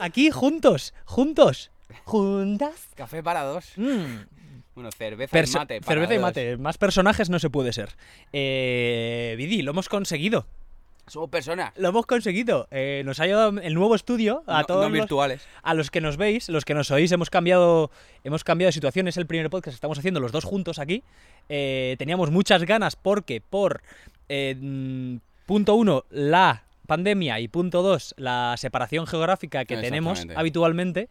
Aquí juntos, juntos, juntas. Café para dos. Mm, Bueno, cerveza perso- y mate. para cerveza y mate, más personajes no se puede ser. Eh, Vidi, lo hemos conseguido. Somos personas. Lo hemos conseguido. Eh, nos ha ayudado el nuevo estudio a no, todos no los- virtuales. a los que nos veis, los que nos oís, hemos cambiado, hemos cambiado de situación. Es el primer podcast que estamos haciendo los dos juntos aquí. Eh, teníamos muchas ganas porque por eh, mm, punto uno, la pandemia y punto dos, la separación geográfica que tenemos habitualmente,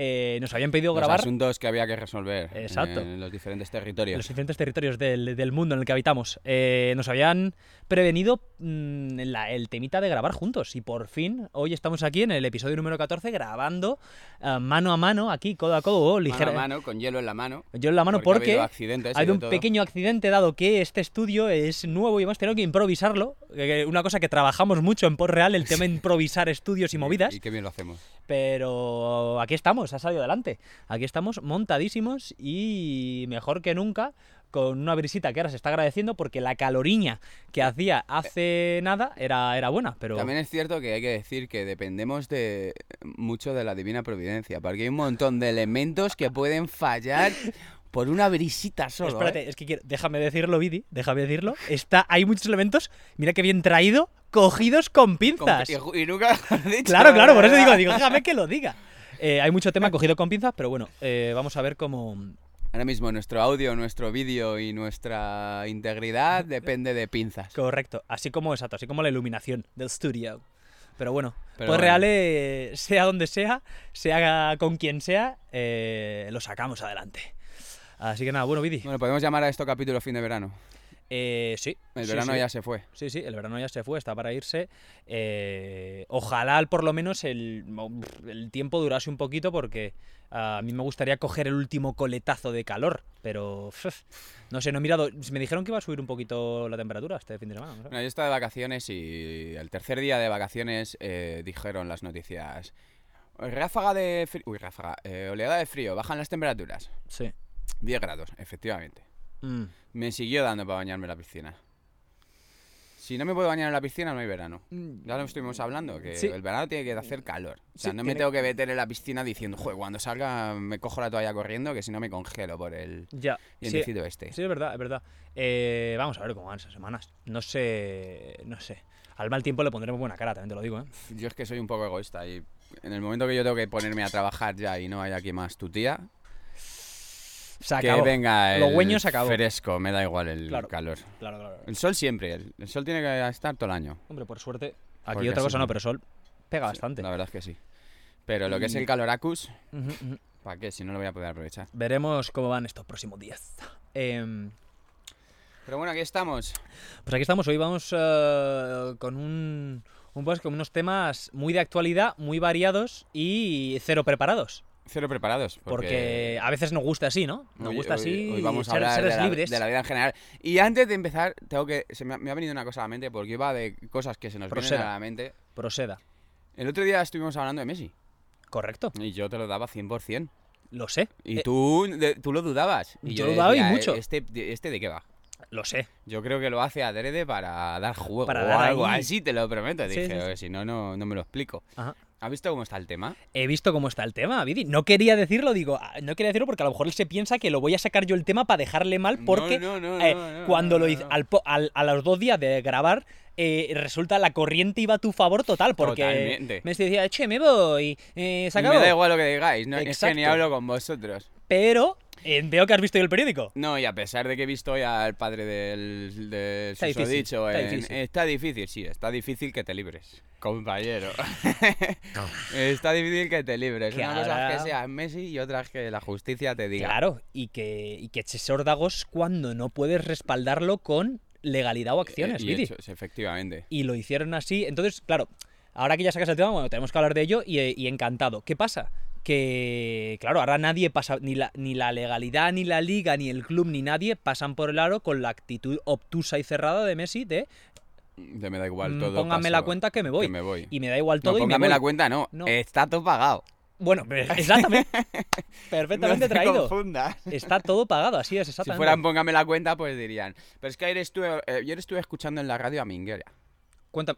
eh, nos habían pedido Los grabar asuntos que había que resolver Exacto. en los diferentes en territorios. los diferentes territorios del, del mundo en el que habitamos. Eh, nos habían prevenido mm, la- el temita de grabar juntos y por fin hoy estamos aquí en el episodio número 14 grabando eh, mano a mano, aquí codo a codo, Mano ligera- a mano, con hielo en la mano. Yo en la mano porque ha porque, accidentes y ha habido de un todo. pequeño accidente dado que este estudio es nuevo y hemos tenido que improvisarlo. Una cosa que trabajamos mucho en Por Real, el tema de improvisar estudios y movidas. Y qué bien lo hacemos. Pero aquí estamos, ha salido adelante. Aquí estamos montadísimos y mejor que nunca con una brisita que ahora se está agradeciendo porque la caloriña que hacía hace nada era, era buena, pero... También es cierto que hay que decir que dependemos de mucho de la divina providencia, porque hay un montón de elementos que pueden fallar por una brisita solo. Espérate, ¿eh? es que quiero- déjame decirlo, Vidi, déjame decirlo. Está, hay muchos elementos, mira que bien traído, cogidos con Con- pinzas. y, y nunca lo has dicho, Claro, claro, por eso digo, digo, déjame que lo diga. Eh, hay mucho tema cogido con pinzas, pero bueno, eh, vamos a ver cómo... Ahora mismo nuestro audio, nuestro vídeo y nuestra integridad depende de pinzas. Correcto, así como exacto, así como la iluminación del estudio. Pero bueno, Pero pues bueno. real, sea donde sea, sea con quien sea, eh, lo sacamos adelante. Así que nada, bueno, Vidi. Bueno, podemos llamar a esto capítulo fin de verano. Eh, sí. El sí, verano sí. ya se fue. Sí, sí, el verano ya se fue, está para irse. Eh, ojalá por lo menos el, el tiempo durase un poquito porque a mí me gustaría coger el último coletazo de calor, pero no sé, no he mirado. Me dijeron que iba a subir un poquito la temperatura este fin de semana. no yo estaba de vacaciones y el tercer día de vacaciones eh, dijeron las noticias. Ráfaga de frío. Uy, ráfaga. eh, oleada de frío. Bajan las temperaturas. Sí. 10 grados, efectivamente. Mm. Me siguió dando para bañarme en la piscina. Si no me puedo bañar en la piscina, no hay verano. Ya lo estuvimos hablando, que Sí. el verano tiene que hacer calor. O sea, Sí, no me tiene- tengo que meter en la piscina diciendo, joder, cuando salga me cojo la toalla corriendo, que si no me congelo por el Ya. Sí, este. sí, es verdad, es verdad. Eh, vamos a ver cómo van esas semanas. No sé, no sé. Al mal tiempo le pondremos buena cara, también te lo digo, ¿eh? Yo es que soy un poco egoísta y en el momento que yo tengo que ponerme a trabajar ya y no hay aquí más tu tía, Se que venga el Lo güeño se acabó. fresco, me da igual el Claro. calor. Claro, claro. El sol siempre, el, el sol tiene que estar todo el año. Hombre, por suerte. Aquí Porque otra así cosa no, no. pero sol pega bastante. La verdad es que sí. Pero lo que es el caloracus, Ujú, ujú. ¿para qué? Si no lo voy a poder aprovechar. Veremos cómo van estos próximos días. Em, Pero bueno, aquí estamos. pues aquí estamos, hoy vamos eh, con un, un podcast con unos temas muy de actualidad, muy variados y cero preparados. Cero preparados. Porque, a veces nos gusta así, ¿no? Nos hoy- gusta hoy- así Hoy vamos a ser, hablar seres de la, libres. de la vida en general. Y antes de empezar, tengo que se me ha, me ha venido una cosa a la mente porque iba de cosas que se nos vienen Proceda. a la mente. Proceda. El otro día estuvimos hablando de Messi Correcto, y yo te lo daba 100%. lo sé. Y Eh, tú, de- tú lo dudabas. Y yo lo dudaba y mucho. ¿Este, ¿Este de qué va? Lo sé. Yo creo que lo hace adrede para dar juego Para o dar algo ahí. así, te lo prometo. Sí, Dije, sí, sí. "Oye, si no, no, no me lo explico. Ajá. ¿Has visto cómo está el tema? He visto cómo está el tema, Vidi. No quería decirlo, digo, ah, no quería decirlo porque a lo mejor él se piensa que lo voy a sacar yo el tema para dejarle mal porque no, no, no, no, cuando lo hice, al al- a los dos días de grabar, eh, resulta la corriente iba a tu favor total porque Totalmente. me decía, che, me voy, eh, se me da igual lo que digáis, no, es que ni hablo con vosotros. Pero eh, veo que has visto hoy el periódico. No, y a pesar de que he visto ya al padre del, del Está difícil, susodicho está en- difícil. está difícil, sí, está difícil que te libres, compañero. está difícil que te libres. Que Una cosa es que seas Messi y otra es que la justicia te diga. Claro, y que, y que eches órdagos cuando no puedes respaldarlo con legalidad o acciones, Eh, y hechos, efectivamente. y lo hicieron así. Entonces, claro, ahora que ya sacas el tema, bueno, tenemos que hablar de ello y, y encantado. ¿Qué pasa? Que, claro, ahora nadie pasa, ni la, ni la legalidad, ni la liga, ni el club, ni nadie pasan por el aro con la actitud obtusa y cerrada de Messi de Ya me da igual "Mm, todo. póngame paso, la cuenta que me voy. que me voy. Y me da igual No, todo y me voy. la cuenta, no. No. Está todo pagado. Bueno, exactamente. Perfectamente No te traído. confundas. Está todo pagado, así es, Si exactamente. fueran póngame la cuenta, pues dirían. Pero es que ayer estuve, eh, ayer estuve escuchando en la radio a Minguera.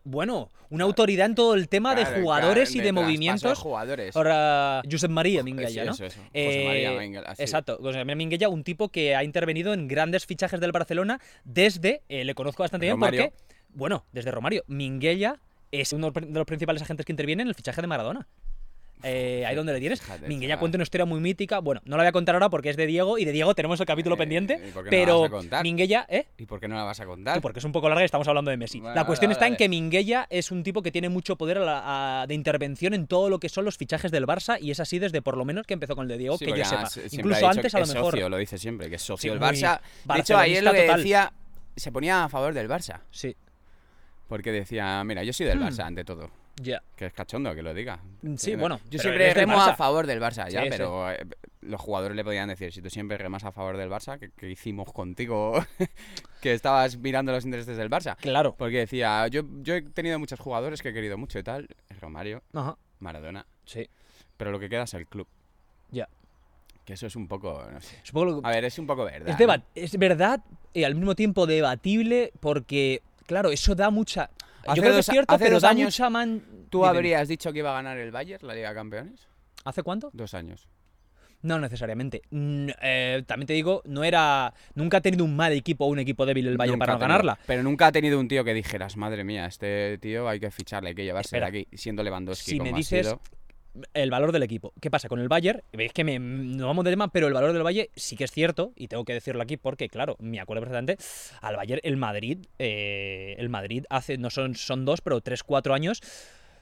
Bueno, una autoridad en todo el tema de jugadores claro, y de, movimientos. jugadores. Ahora, Josep María Minguella, Sí, ¿no? eso, eso. José María Eh, Minguella, sí. Exacto, José María Minguella, un tipo que ha intervenido en grandes fichajes del Barcelona desde, eh, le conozco bastante bien porque, bueno, desde Romario, Minguella es uno de los principales agentes que interviene en el fichaje de Maradona. Eh, ahí donde le tienes. Minguella cuenta una historia muy mítica. Bueno, no la voy a contar ahora porque es de Diego y de Diego tenemos el capítulo Eh, pendiente. ¿y por qué no la pero vas a contar? Minguella, ¿eh? ¿Y por qué no la vas a contar? Sí, porque es un poco larga y estamos hablando de Messi. La cuestión vale, está en que Minguella es un tipo que tiene mucho poder a la- a- de intervención en todo lo que son los fichajes del Barça y es así desde por lo menos que empezó con el de Diego, Sí, que yo sepa. eh, Incluso antes a lo es mejor. socio, lo dice siempre, que es socio del Barça. De hecho, ayer lo que total. decía, se ponía a favor del Barça. Sí, Porque decía, mira, yo soy del Hmm. Barça ante todo. Ya. Que es cachondo que lo diga. Sí, bueno, Yo siempre remo a favor del Barça, ya, Sí, pero eh, los jugadores le podían decir, si tú siempre remas a favor del Barça, ¿qué, qué hicimos contigo? que estabas mirando los intereses del Barça. Claro. Porque decía, yo, yo he tenido muchos jugadores que he querido mucho y tal. Romario, Ajá. Maradona. Sí. Pero lo que queda es el club. Ya. Que eso es un poco, no sé. Que- A ver, es un poco verdad. es, es verdad y al mismo tiempo debatible porque, claro, eso da mucha. Hace Yo creo que es cierto, hace pero dos da años mucha man. ¿Tú Dime. habrías dicho que iba a ganar el Bayern, la Liga de Campeones? ¿Hace cuánto? Dos años. No necesariamente. Eh, también te digo, no era. Nunca ha tenido un mal equipo o un equipo débil el Bayern Nunca para ha no tenido- ganarla. Pero nunca ha tenido un tío que dijeras, madre mía, este tío hay que ficharle, hay que llevarse de aquí, siendo Lewandowski Si como me ha dices sido. El valor del equipo. ¿Qué pasa con el Bayern? Veis que me, no vamos de tema, pero el valor del Bayern sí que es cierto, y tengo que decirlo aquí porque, claro, me acuerdo perfectamente, al Bayern, el Madrid, eh, el Madrid hace, no son, son dos, pero tres, cuatro años,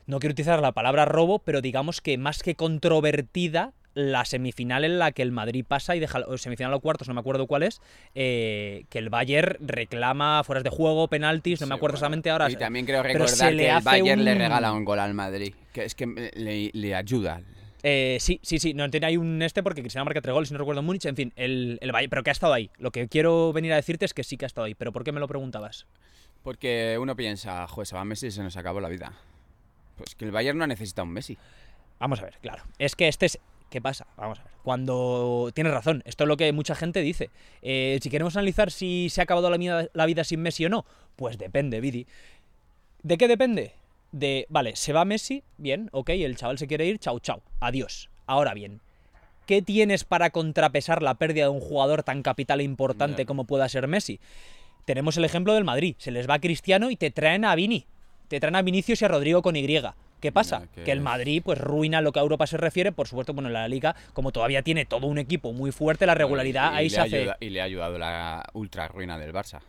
no quiero utilizar la palabra robo, pero digamos que más que controvertida, la semifinal en la que el Madrid pasa y deja, o semifinal o cuartos, no me acuerdo cuál es, eh, que el Bayern reclama fueras de juego, penaltis, no me acuerdo bueno. exactamente ahora. Y también creo recordar que el Bayern le regala un gol al Madrid, que es que le, le ayuda. Eh, sí, sí, sí. No tiene ahí un este porque Cristiano marca tres goles, si no recuerdo Múnich. En fin, el, el Bayern, pero que ha estado ahí. Lo que quiero venir a decirte es que sí que ha estado ahí. Pero ¿por qué me lo preguntabas? Porque uno piensa, joder, se va Messi y se nos acabó la vida. Pues que el Bayern no necesita un Messi. Vamos a ver, claro. Es que este es. ¿Qué pasa? Vamos a ver. Cuando. Tienes razón. Esto es lo que mucha gente dice. Eh, si queremos analizar si se ha acabado la vida, la vida sin Messi o no, pues depende, Vidi. ¿De qué depende? De. Vale, se va Messi, bien, ok, el chaval se quiere ir, chau, chau, adiós. Ahora bien, ¿qué tienes para contrapesar la pérdida de un jugador tan capital e importante como pueda ser Messi? Tenemos el ejemplo del Madrid. Se les va Cristiano y te traen a Vini. Te traen a Vinicius y a Rodrigo con Y. ¿Qué pasa? Que el Madrid pues ruina lo que a Europa se refiere. Por supuesto, bueno, en la Liga, como todavía tiene todo un equipo muy fuerte, la regularidad Y- y ahí se hace... ayuda- y le ha ayudado la ultra ruina del Barça.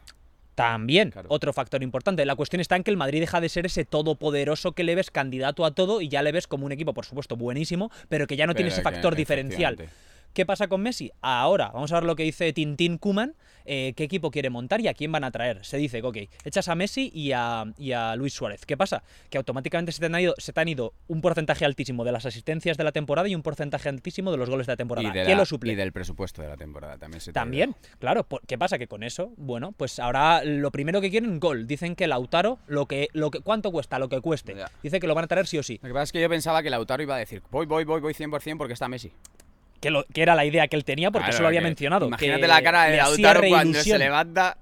También, Claro. otro factor importante. La cuestión está en que el Madrid deja de ser ese todopoderoso que le ves candidato a todo y ya le ves como un equipo, por supuesto, buenísimo, pero que ya no tiene ese factor diferencial. ¿Qué pasa con Messi? Ahora, vamos a ver lo que dice Tintín Kuman, eh, qué equipo quiere montar y a quién van a traer. Se dice ok, echas a Messi y a, y a Luis Suárez. ¿Qué pasa? Que automáticamente se te, han ido, se te han ido un porcentaje altísimo de las asistencias de la temporada y un porcentaje altísimo de los goles de la temporada. Y, de ¿Quién la- lo suple? y del presupuesto de la temporada también se te. También, claro. ¿Qué pasa? Que con eso, bueno, pues ahora lo primero que quieren, gol. Dicen que Lautaro, lo que, lo que, ¿cuánto cuesta? Lo que cueste. Ya. Dice que lo van a traer sí o sí. Lo que pasa es que yo pensaba que Lautaro iba a decir, voy, voy, voy, voy 100% porque está Messi. Que, lo, que era la idea que él tenía porque Claro, eso lo había que mencionado. Imagínate que la cara de Lautaro cuando se levanta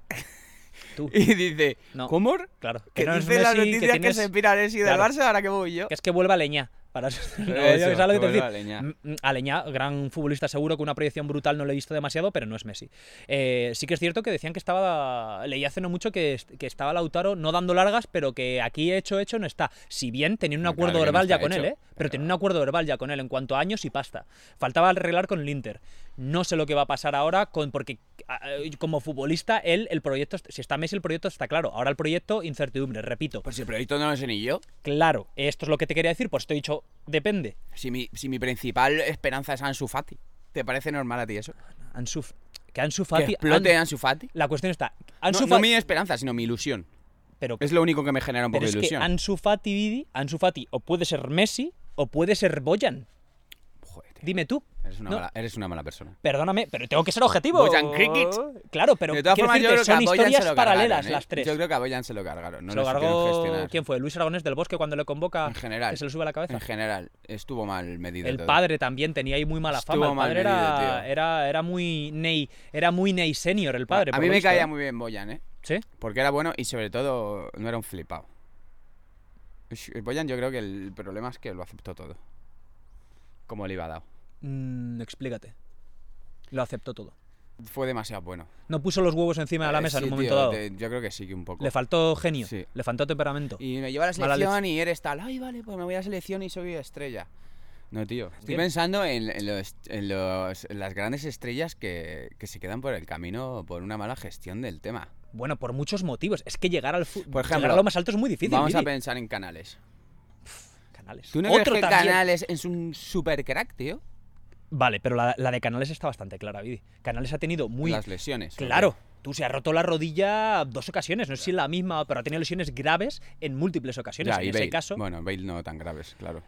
Tú, y dice, No. ¿cómo? claro. Que no es dice la Messi, noticia que, tienes- se pira Messi del Claro. Barça, ahora que voy yo. que es que vuelva Leña. Para eso, Eso, ¿sabes lo que que te quiero vuelva decir? Aleñá. Aleñá, gran futbolista seguro, con una proyección brutal, no lo he visto demasiado, pero no es Messi. Eh, sí que es cierto que decían que estaba. Leí hace no mucho que, que estaba Lautaro no dando largas, pero que aquí hecho, hecho no está. Si bien tenía un acuerdo claro que no verbal ya con él, ¿eh? Pero tenía un acuerdo verbal ya con él en cuanto a años y pasta. Faltaba arreglar con el Inter. No sé lo que va a pasar ahora, con, porque como futbolista, él, el proyecto, si está Messi, el proyecto está claro. Ahora el proyecto, incertidumbre, repito. Pues si el proyecto no lo sé ni yo. Claro, esto es lo que te quería decir, pues te he dicho, depende. Si mi, si mi principal esperanza es Ansu Fati. ¿Te parece normal a ti eso? Ansu, que Ansu Que Fati. explote An- Ansu Fati. la cuestión está. No, Ansu no Fati. mi esperanza, sino mi ilusión. pero Es lo único que me genera un pero poco es de que ilusión. Ansu Fati, Vidi, Ansu Fati, o puede ser Messi o puede ser Boyan. Dime tú. Eres una, No. mala, eres una mala persona. Perdóname, pero tengo que ser objetivo. Boyan Cricket. Claro, pero de todas quiero formas, yo que son se historias lo paralelas cargaron, ¿eh? las tres. Yo creo que a Boyan se lo cargaron. No se lo lo supieron cargó. gestionar. ¿Quién fue? Luis Aragonés del Bosque cuando le convoca. En general. Que se le sube a la cabeza. En general, estuvo mal medido El todo. padre también tenía ahí muy mala Estuvo fama. El mal padre medido, era, tío. era, era muy Ney, era muy Ney senior el padre. A mí me visto, caía ¿eh? muy bien Boyan, ¿eh? Sí. Porque era bueno y sobre todo no era un flipado. Boyan yo creo que el problema es que lo aceptó todo. Como le iba dado. Mm, explícate. Lo aceptó todo. Fue demasiado bueno. No puso los huevos encima de la Eh, mesa en sí, un momento tío, dado. te- yo creo que sí que un poco. Le faltó genio. Sí. Le faltó temperamento. Y me lleva a la selección y eres tal. Ay, vale, pues me voy a la selección y soy estrella. No, tío. Estoy Bien. pensando en, en los- en los- en las grandes estrellas que, que se quedan por el camino por una mala gestión del tema. Bueno, por muchos motivos. Es que llegar al ejemplo, llegar a lo más alto es muy difícil. Vamos a pensar en Canales. Canales. ¿Tú no Otro crees que también. Canales es un super crack, tío? Vale, pero la, la de Canales está bastante clara, Vidi. Canales ha tenido muy. Las lesiones. Claro. Tú se ha roto la rodilla dos ocasiones, no sé si la misma, pero ha tenido lesiones graves en múltiples ocasiones. Ya, en ese caso, Bueno, Bale no tan graves, claro.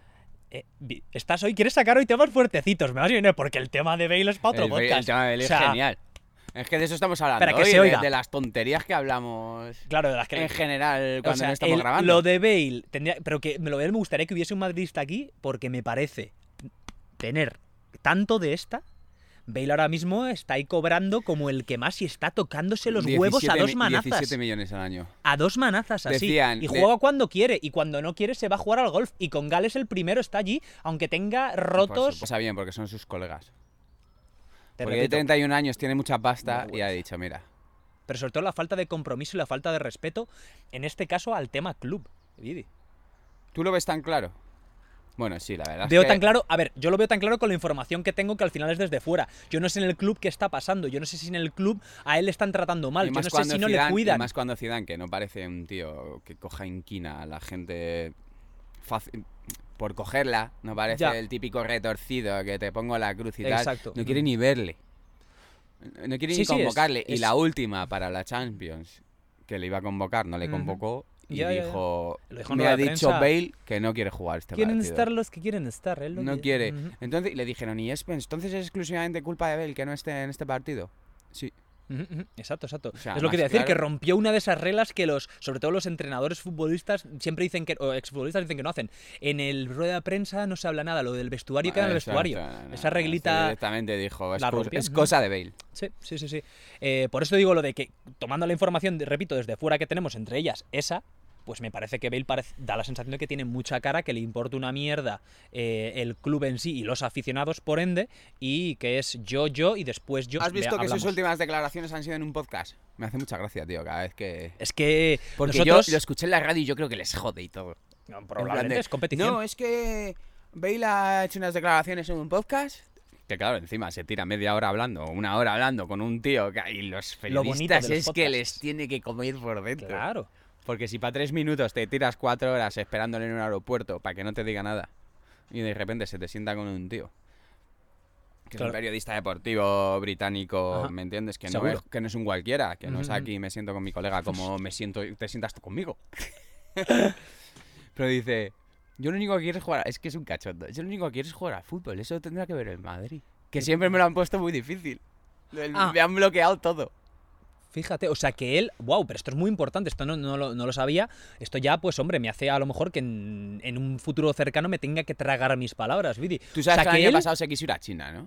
eh, estás hoy, quieres sacar hoy temas fuertecitos, me vas a venir porque el tema de Bale es para otro el, Bale- podcast. el tema de Bale O sea, es genial. Es que de eso estamos hablando Espera, que hoy, se de- oiga. De, las tonterías que hablamos Claro, de las que en general O cuando sea, no estamos el- grabando. Lo de Bale, tendría, pero que me lo me gustaría que hubiese un madridista aquí porque me parece tener tanto de esta. Bale ahora mismo está ahí cobrando como el que más y está tocándose los huevos a 17 dos manazas. 17 millones al año. A dos manazas así. Decían, y de- juega cuando quiere. Y cuando no quiere se va a jugar al golf. Y con Gales el primero está allí, aunque tenga rotos. Pasa bien, porque son sus colegas. Te porque de repito, 31 años tiene mucha pasta y ha dicho, mira, pero sobre todo la falta de compromiso y la falta de respeto, en este caso al tema club. Vidi. ¿tú lo ves tan claro? Bueno, sí, la verdad. es Veo que- tan claro, a ver, yo lo veo tan claro con la información que tengo que al final es desde fuera. Yo no sé en el club qué está pasando, yo no sé si en el club a él le están tratando mal, y yo no sé si no le y cuidan. más cuando Zidane, que no parece un tío que coja inquina a la gente fácil, por cogerla, no parece Ya. el típico retorcido que te pongo la cruz y tal. Exacto. No quiere ni verle. No quiere Sí, ni sí, es- convocarle. Y es- la última para la Champions, que le iba a convocar, no le convocó. Y Ya, ya, ya. dijo, dijo me ha dicho prensa. Bale que no quiere jugar este Quieren partido. estar los que quieren estar, él lo No quiere. Entonces le dijeron, y es, entonces es exclusivamente culpa de Bale que no esté en este partido. Sí. Exacto, exacto. O sea, es lo que quería decir, que rompió una de esas reglas que los, sobre todo los entrenadores futbolistas, siempre dicen que, o exfutbolistas dicen que no hacen. En el rueda de prensa no se habla nada, lo del vestuario queda en el vestuario. no, Esa reglita- Directamente dijo, es, la cos- rompió. es cosa de Bale. Sí, sí, sí, sí. Eh, por eso digo lo de que, tomando la información, repito, desde fuera que tenemos, entre ellas esa, pues me parece que Bale parece- da la sensación de que tiene mucha cara, que le importa una mierda eh, el club en sí y los aficionados, por ende, y que es yo, yo y después yo. ¿Has visto Vea, que sus últimas declaraciones han sido en un podcast? Me hace mucha gracia, tío, cada vez que... Es que Porque nosotros... yo lo escuché en la radio y yo creo que les jode y todo. No, probablemente de, es competición. No, es que Bale ha hecho unas declaraciones en un podcast. Que claro, encima se tira media hora hablando, una hora hablando con un tío y los Lo periodistas los es que les tiene que comer por dentro. Claro. Porque si para tres minutos te tiras cuatro horas esperándole en un aeropuerto para que no te diga nada y de repente se te sienta con un tío que es un periodista deportivo británico, Ajá. ¿me entiendes? Que no, es, que no es un cualquiera, que no es aquí me siento con mi colega como me siento te sientas tú conmigo. Pero dice, yo lo único que quiero es jugar, es que es un cachondo, yo lo único que quiero es jugar al fútbol, eso tendrá que ver el Madrid. Que siempre me lo han puesto muy difícil. El- Ah. Me han bloqueado todo. Fíjate, o sea que él, wow, pero esto es muy importante, esto no, no, lo, no lo sabía, esto ya, pues hombre, me hace a lo mejor que en, en un futuro cercano me tenga que tragar mis palabras, Vidi. Tú sabes O sea, que el año él- pasado se quiso ir a China, ¿no?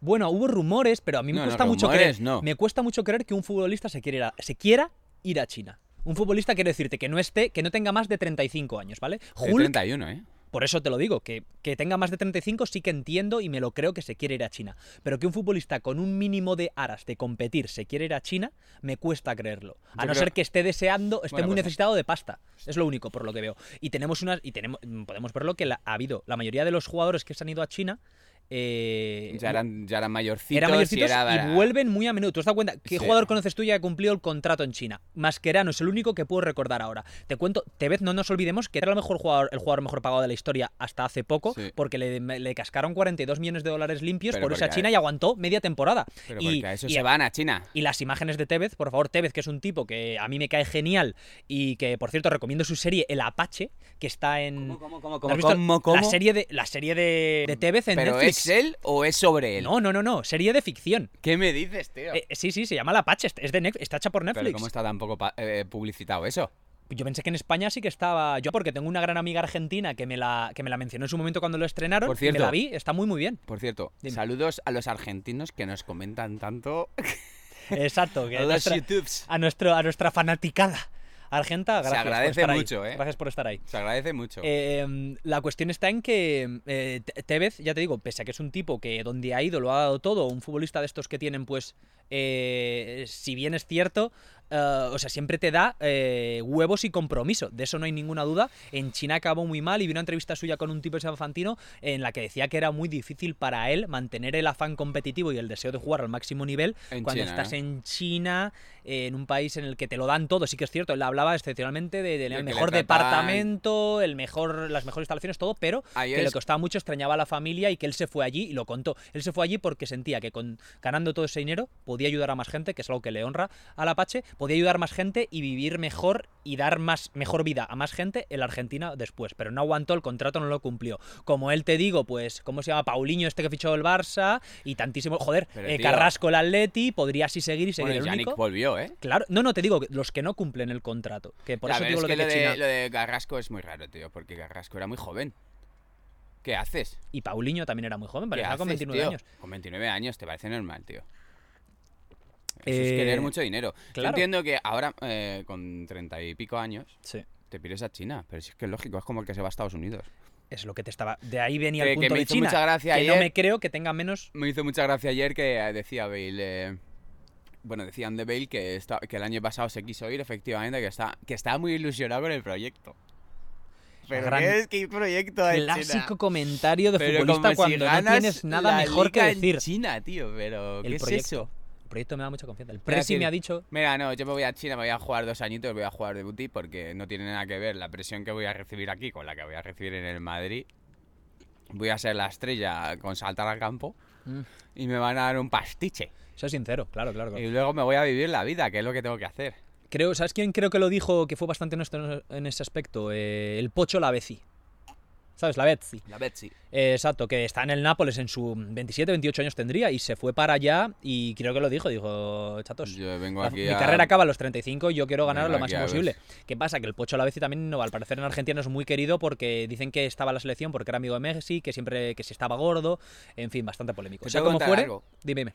Bueno, hubo rumores, pero a mí me No, cuesta mucho rumores creer, no. me cuesta mucho creer que un futbolista se quiera, se quiera ir a China. Un futbolista quiero decirte que no esté, que no tenga más de 35 años, ¿vale? De Hulk, 31, ¿eh? Por eso te lo digo, que, que tenga más de 35 sí que entiendo y me lo creo que se quiere ir a China. Pero que un futbolista con un mínimo de aras de competir se quiere ir a China, me cuesta creerlo. A Yo no creo- ser que esté deseando, esté Bueno, muy pues- necesitado de pasta. Es lo único por lo que veo. Y tenemos unas, y tenemos, podemos verlo que la- ha habido, la mayoría de los jugadores que se han ido a China. Eh, Ya eran, ya eran mayorcitos. eran mayorcitos y, era- y vuelven muy a menudo. ¿Tú has dado cuenta? ¿Qué Sí. jugador conoces tú ya que cumplió el contrato en China? Mascherano es el único que puedo recordar ahora. Te cuento, Tevez, no nos olvidemos que era el mejor jugador, el jugador mejor pagado de la historia hasta hace poco, Sí. porque le, le cascaron 42 millones de dólares limpios Pero por irse a porque- China y aguantó media temporada. Pero y, porque a eso y- se van a China. y las imágenes de Tevez, por favor, Tevez, que es un tipo que a mí me cae genial y que, por cierto, recomiendo su serie El Apache, que está en... ¿Cómo, cómo, cómo, ¿No has cómo, visto cómo, cómo? La serie de, la serie de, de Tevez en Pero Netflix. ¿Es él o es sobre él? No, no, no, no, serie de ficción. ¿Qué me dices, tío? Eh, sí, sí, se llama La Pache, es de Netflix, está hecha por Pero Netflix. ¿cómo está tan poco pa- eh, publicitado eso? Yo pensé que en España sí que estaba. Yo, porque tengo una gran amiga argentina que me la, que me la mencionó en su momento cuando lo estrenaron. Por y cierto. me la vi, está muy, muy bien. Por cierto, Dime. saludos a los argentinos que nos comentan tanto Exacto, que a nuestra- a, nuestro, a nuestra fanaticada argenta. Se Gracias por agradece estar ahí. mucho, ¿eh? Gracias por estar ahí. Se agradece mucho. Eh, la cuestión está en que eh, Te- Tevez, ya te digo, pese a que es un tipo que donde ha ido lo ha dado todo, un futbolista de estos que tienen, pues, eh, si bien es cierto, eh, o sea, siempre te da eh, huevos y compromiso, de eso no hay ninguna duda. En China acabó muy mal y vi una entrevista suya con un tipo llama Fantino en la que decía que era muy difícil para él mantener el afán competitivo y el deseo de jugar al máximo nivel En cuando China, estás ¿no? en China, eh, en un país en el que te lo dan todo, sí que es cierto, él hablaba excepcionalmente de- del De le mejor departamento, el mejor, las mejores instalaciones, todo, pero que le es- costaba mucho, extrañaba a la familia y que él se fue allí y lo contó. Él se fue allí porque sentía que con ganando todo ese dinero podía ayudar a más gente, que es algo que le honra al Apache, podía ayudar más gente y vivir mejor y dar más mejor vida a más gente en la Argentina después, pero no aguantó el contrato, no lo cumplió. Como él te digo, pues ¿cómo se llama? Paulinho este que fichó el Barça y tantísimo, joder, eh, tío- Carrasco el Atleti, podría así seguir y seguir Bueno, el Yannick único. volvió, ¿eh? Claro, no, no te digo los que no cumplen el contrato, que por Ya, eso digo es lo que de lo que de, China lo de Carrasco es muy raro, tío, porque Carrasco era muy joven. ¿Qué haces? y Paulinho también era muy joven, ¿Qué parecía con haces, 29 tío? años. Con 29 años, te parece normal, tío. Eso Eh, es querer mucho dinero. Yo entiendo que ahora, eh, con 30 y pico años, Sí. te pides a China, pero si es que es lógico, es como el que se va a Estados Unidos. Es lo que te estaba. De ahí venía Que- el que punto me de hizo China. mucha gracia que no me creo que tenga menos. Me hizo mucha gracia ayer que eh, decía Bale. eh, bueno, decían de Bale que, está- que el año pasado se quiso ir, efectivamente, que, está, que estaba muy ilusionado con el proyecto. Pero Gran- ¿qué es proyecto de Clásico China? comentario de Pero futbolista si cuando no tienes nada mejor que decir. China, tío, pero ¿qué El es proyecto. eso? El proyecto me da mucha confianza. El Presi me ha dicho. Mira, no, yo me voy a China, me voy a jugar dos añitos, voy a jugar de booty porque no tiene nada que ver la presión que voy a recibir aquí con la que voy a recibir en el Madrid. Voy a ser la estrella con saltar al campo Mm, y me van a dar un pastiche. Soy sincero, claro, claro. claro. Y luego me voy a vivir la vida, que es lo que tengo que hacer. Creo, ¿Sabes quién creo que lo dijo que fue bastante honesto en ese aspecto? Eh, el Pocho Lavezzi. ¿Sabes? Lavezzi. La Betsy. Eh, exacto, que está en el Nápoles en su 27, 28 años tendría y se fue para allá y creo que lo dijo, dijo, chatos, Yo vengo la- aquí mi a... carrera acaba a los 35 y yo quiero ganar lo máximo a posible. ¿Qué pasa? Que el Pocho Lavezzi también, no, al parecer en Argentina es muy querido porque dicen que estaba en la selección porque era amigo de Messi, que siempre que si estaba gordo, en fin, bastante polémico. O sea, como fuere, algo. dime, dime.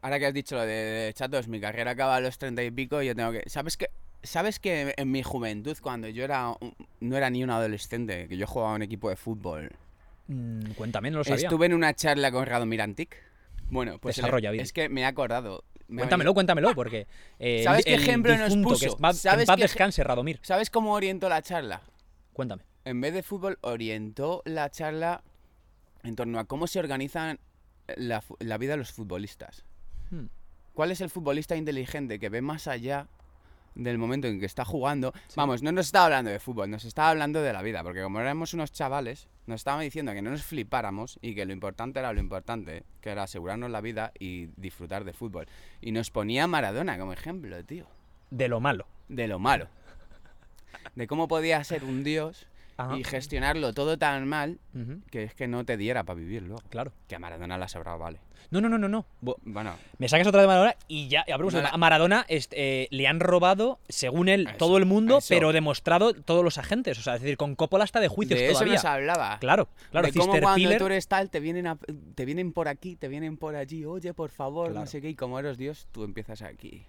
Ahora que has dicho lo de, de chatos, mi carrera acaba a los treinta y pico y yo tengo que... ¿Sabes que ¿Sabes que en mi juventud, cuando yo era no era ni un adolescente, que yo jugaba en un equipo de fútbol, Mm, cuéntame, no lo sabía. estuve en una charla con Radomir Antic? Bueno, pues el- Desarrolla, Viri. es que me he acordado. Me Cuéntamelo, cuéntamelo, porque eh, ¿Sabes el qué ejemplo nos puso? que es- va- ¿Sabes ej- descanse, Radomir. ¿Sabes cómo orientó la charla? Cuéntame. En vez de fútbol, orientó la charla en torno a cómo se organizan la vida de los futbolistas. Hmm. ¿Cuál es el futbolista inteligente que ve más allá del momento en que está jugando? Vamos, no nos estaba hablando de fútbol, nos estaba hablando de la vida, porque como éramos unos chavales, nos estaba diciendo que no nos flipáramos y que lo importante era lo importante, que era asegurarnos la vida y disfrutar de fútbol. Y nos ponía a Maradona como ejemplo, tío, De lo malo. de lo malo. De cómo podía ser un dios Ajá. y gestionarlo todo tan mal que es que no te diera para vivir luego. Claro. Que a Maradona la sobrado, vale. No, no, no, no, no. Bueno, Me sacas otra de Maradona y ya No a Maradona este, eh, le han robado, según él, Eso, todo el mundo, eso. pero demostrado todos los agentes. O sea, es decir, con Coppola hasta de juicios de eso todavía. nos hablaba. Claro, claro. de cómo cuando Piller- tú eres tal, te vienen, a- te vienen por aquí, te vienen por allí, oye, por favor, Claro. no sé qué, y como eres Dios, tú empiezas aquí.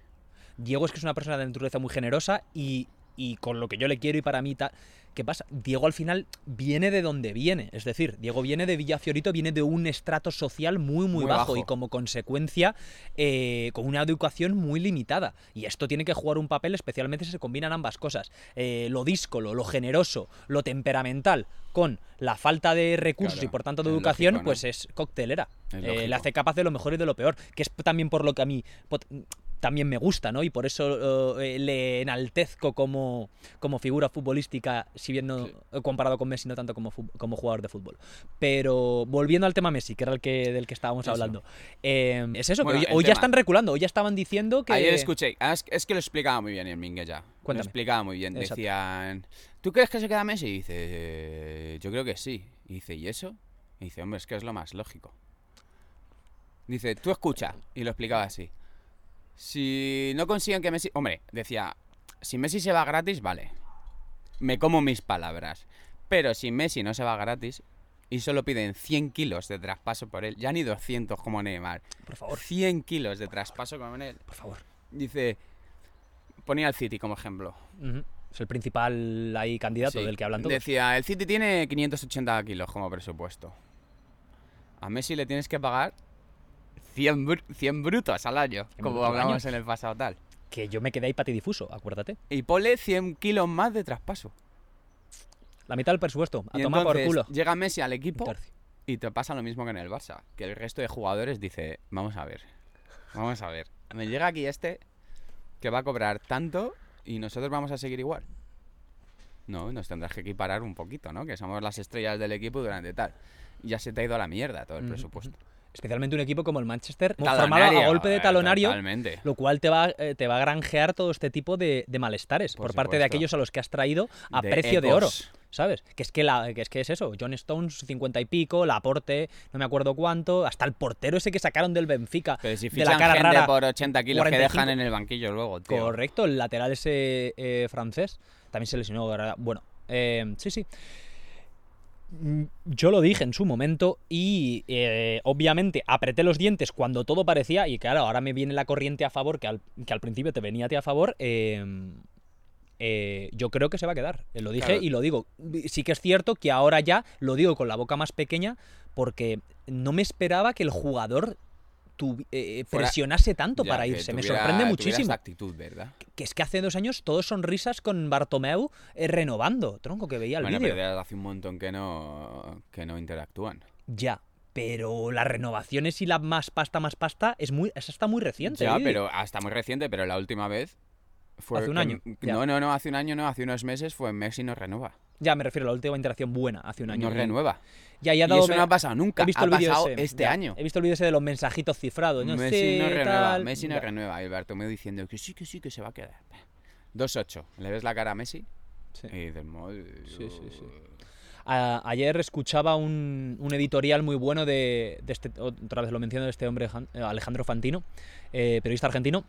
Diego es que es una persona de naturaleza muy generosa y, y con lo que yo le quiero y para mí tal. ¿Qué pasa? Diego al final viene de donde viene. Es decir, Diego viene de Villafiorito, viene de un estrato social muy, muy, Muy bajo, bajo. y como consecuencia eh, con una educación muy limitada. Y esto tiene que jugar un papel especialmente si se combinan ambas cosas. Eh, lo díscolo, lo generoso, lo temperamental con la falta de recursos Claro, y por tanto de educación, lógico, ¿no? pues es coctelera. Es Eh, le hace capaz de lo mejor y de lo peor, que es también por lo que a mí también me gusta, ¿no? Y por eso eh, le enaltezco como, como figura futbolística, si bien no Sí. comparado con Messi, no tanto como, como jugador de fútbol. Pero volviendo al tema Messi, que era el que del que estábamos Eso. hablando, eh, es eso, que hoy, ya están reculando, hoy ya estaban diciendo que... Ayer escuché, ah, es, es que lo explicaba muy bien el Mingue ya. Lo explicaba muy bien. Exacto. Decían, ¿tú crees que se queda Messi? Y dice, "Eh, yo creo que sí. Y dice, ¿y eso? Y dice, hombre, es que es lo más lógico. Dice, tú escucha. Y lo explicaba así. Si no consiguen que Messi... Hombre, decía, si Messi se va gratis, vale. Me como mis palabras. Pero si Messi no se va gratis y solo piden 100 kilos de traspaso por él, ya ni 200 como Neymar, Por favor, 100 kilos de traspaso con él, por favor. dice, ponía al City como ejemplo. Es el principal ahí candidato Sí. del que hablan todos. Decía, el City tiene 580 kilos como presupuesto. A Messi le tienes que pagar 100, br- 100 brutos al año, 100 como año. en el pasado tal. Que yo me quedé ahí patidifuso, acuérdate. Y ponle 100 kilos más de traspaso. La mitad del presupuesto, a y tomar por culo. llega Messi al equipo y te pasa lo mismo que en el Barça. Que el resto de jugadores dice, vamos a ver, vamos a ver. Me llega aquí este que va a cobrar tanto y nosotros vamos a seguir igual. No, nos tendrás que equiparar un poquito, ¿no? Que somos las estrellas del equipo durante tal. Ya se te ha ido a la mierda todo el presupuesto. Especialmente un equipo como el Manchester, formado a golpe de eh, talonario, lo cual te va, eh, te va a granjear todo este tipo de, de malestares por, Por parte de aquellos a los que has traído a De precio de oro. ¿Sabes? Que es que, la, que es que es eso. John Stones, 50 y pico, Laporte, no me acuerdo cuánto, hasta el portero ese que sacaron del Benfica. Pero si de la cara gente rara, por 80 kilos que 45. dejan en el banquillo luego, tío. Correcto, el lateral ese eh, francés también se lesionó. Bueno, eh, sí, sí. Mm, Yo lo dije en su momento y eh, obviamente apreté los dientes cuando todo parecía, y claro, ahora me viene la corriente a favor, que al, que al principio te venía a ti a favor, eh, eh, yo creo que se va a quedar. Eh, Lo dije Claro. y lo digo. Sí que es cierto que ahora ya lo digo con la boca más pequeña porque no me esperaba que el jugador tuvi- eh, Fuera- presionase tanto Ya, para irse. Me sorprende muchísimo esa actitud, ¿verdad? que es que hace dos años todos sonrisas con Bartomeu eh, renovando. Tronco, que veía el Bueno, vídeo. pero hace un montón que no, que no interactúan. Ya. Pero las renovaciones y la más pasta, más pasta, es muy, esa está muy reciente. Ya, pero hasta muy reciente, pero la última vez fue Hace un año. No, no, no, hace un año no, hace unos meses fue Messi no renueva. Ya me refiero a la última interacción buena, hace un año. No renueva. Ya, ya ha Y dado eso no ha pasado nunca. He visto ha el pasado ese, este ya. año. He visto el vídeo ese de los mensajitos cifrados. No Messi sé, no renueva, tal. Messi no Ya. renueva. Y Bartomeu diciendo que sí, que sí, que se va a quedar. 2-8. ¿Le ves la cara a Messi? Sí. Y dices, "Madre Sí, sí, sí. Dios". A- ayer escuchaba un, un editorial muy bueno de, de este, otra vez lo menciono, de este hombre eh, Alejandro Fantino, eh, periodista argentino,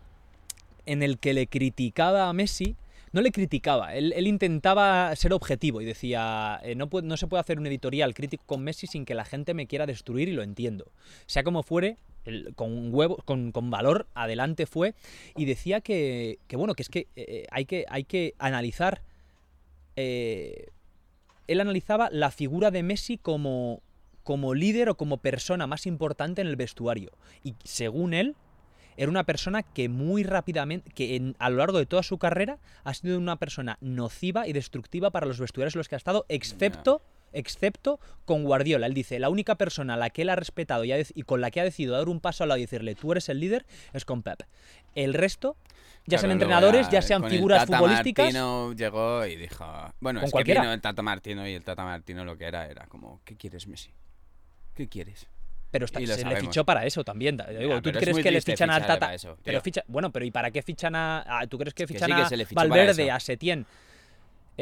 en el que le criticaba a Messi. No le criticaba, él, él intentaba ser objetivo y decía, eh, no, no se puede hacer un editorial crítico con Messi sin que la gente me quiera destruir y lo entiendo. Sea como fuere, con huevo, con, con valor, adelante fue y decía que, que bueno, que es que eh, hay que, hay que analizar eh, él analizaba la figura de Messi como, como líder o como persona más importante en el vestuario. Y según él, era una persona que muy rápidamente, que en- a lo largo de toda su carrera ha sido una persona nociva y destructiva para los vestuarios en los que ha estado, excepto, excepto con Guardiola. Él dice, la única persona a la que él ha respetado y, ha dec- y con la que ha decidido dar un paso al lado y decirle, tú eres el líder, es con Pep. El resto, ya sean Claro, entrenadores, ya sean con el figuras Tata futbolísticas... Martino llegó y dijo. Bueno, Con es cualquiera. que vino el Tata Martino y el Tata Martino lo que era era como: ¿Qué quieres, Messi? ¿Qué quieres? Pero está- se le fichó para eso también. digo, Ya, ¿Tú crees que le fichan al Tata? eso, pero ficha, bueno, pero ¿y para qué fichan a, a- ¿Tú crees que Que fichan sí, que a Valverde, a Setién?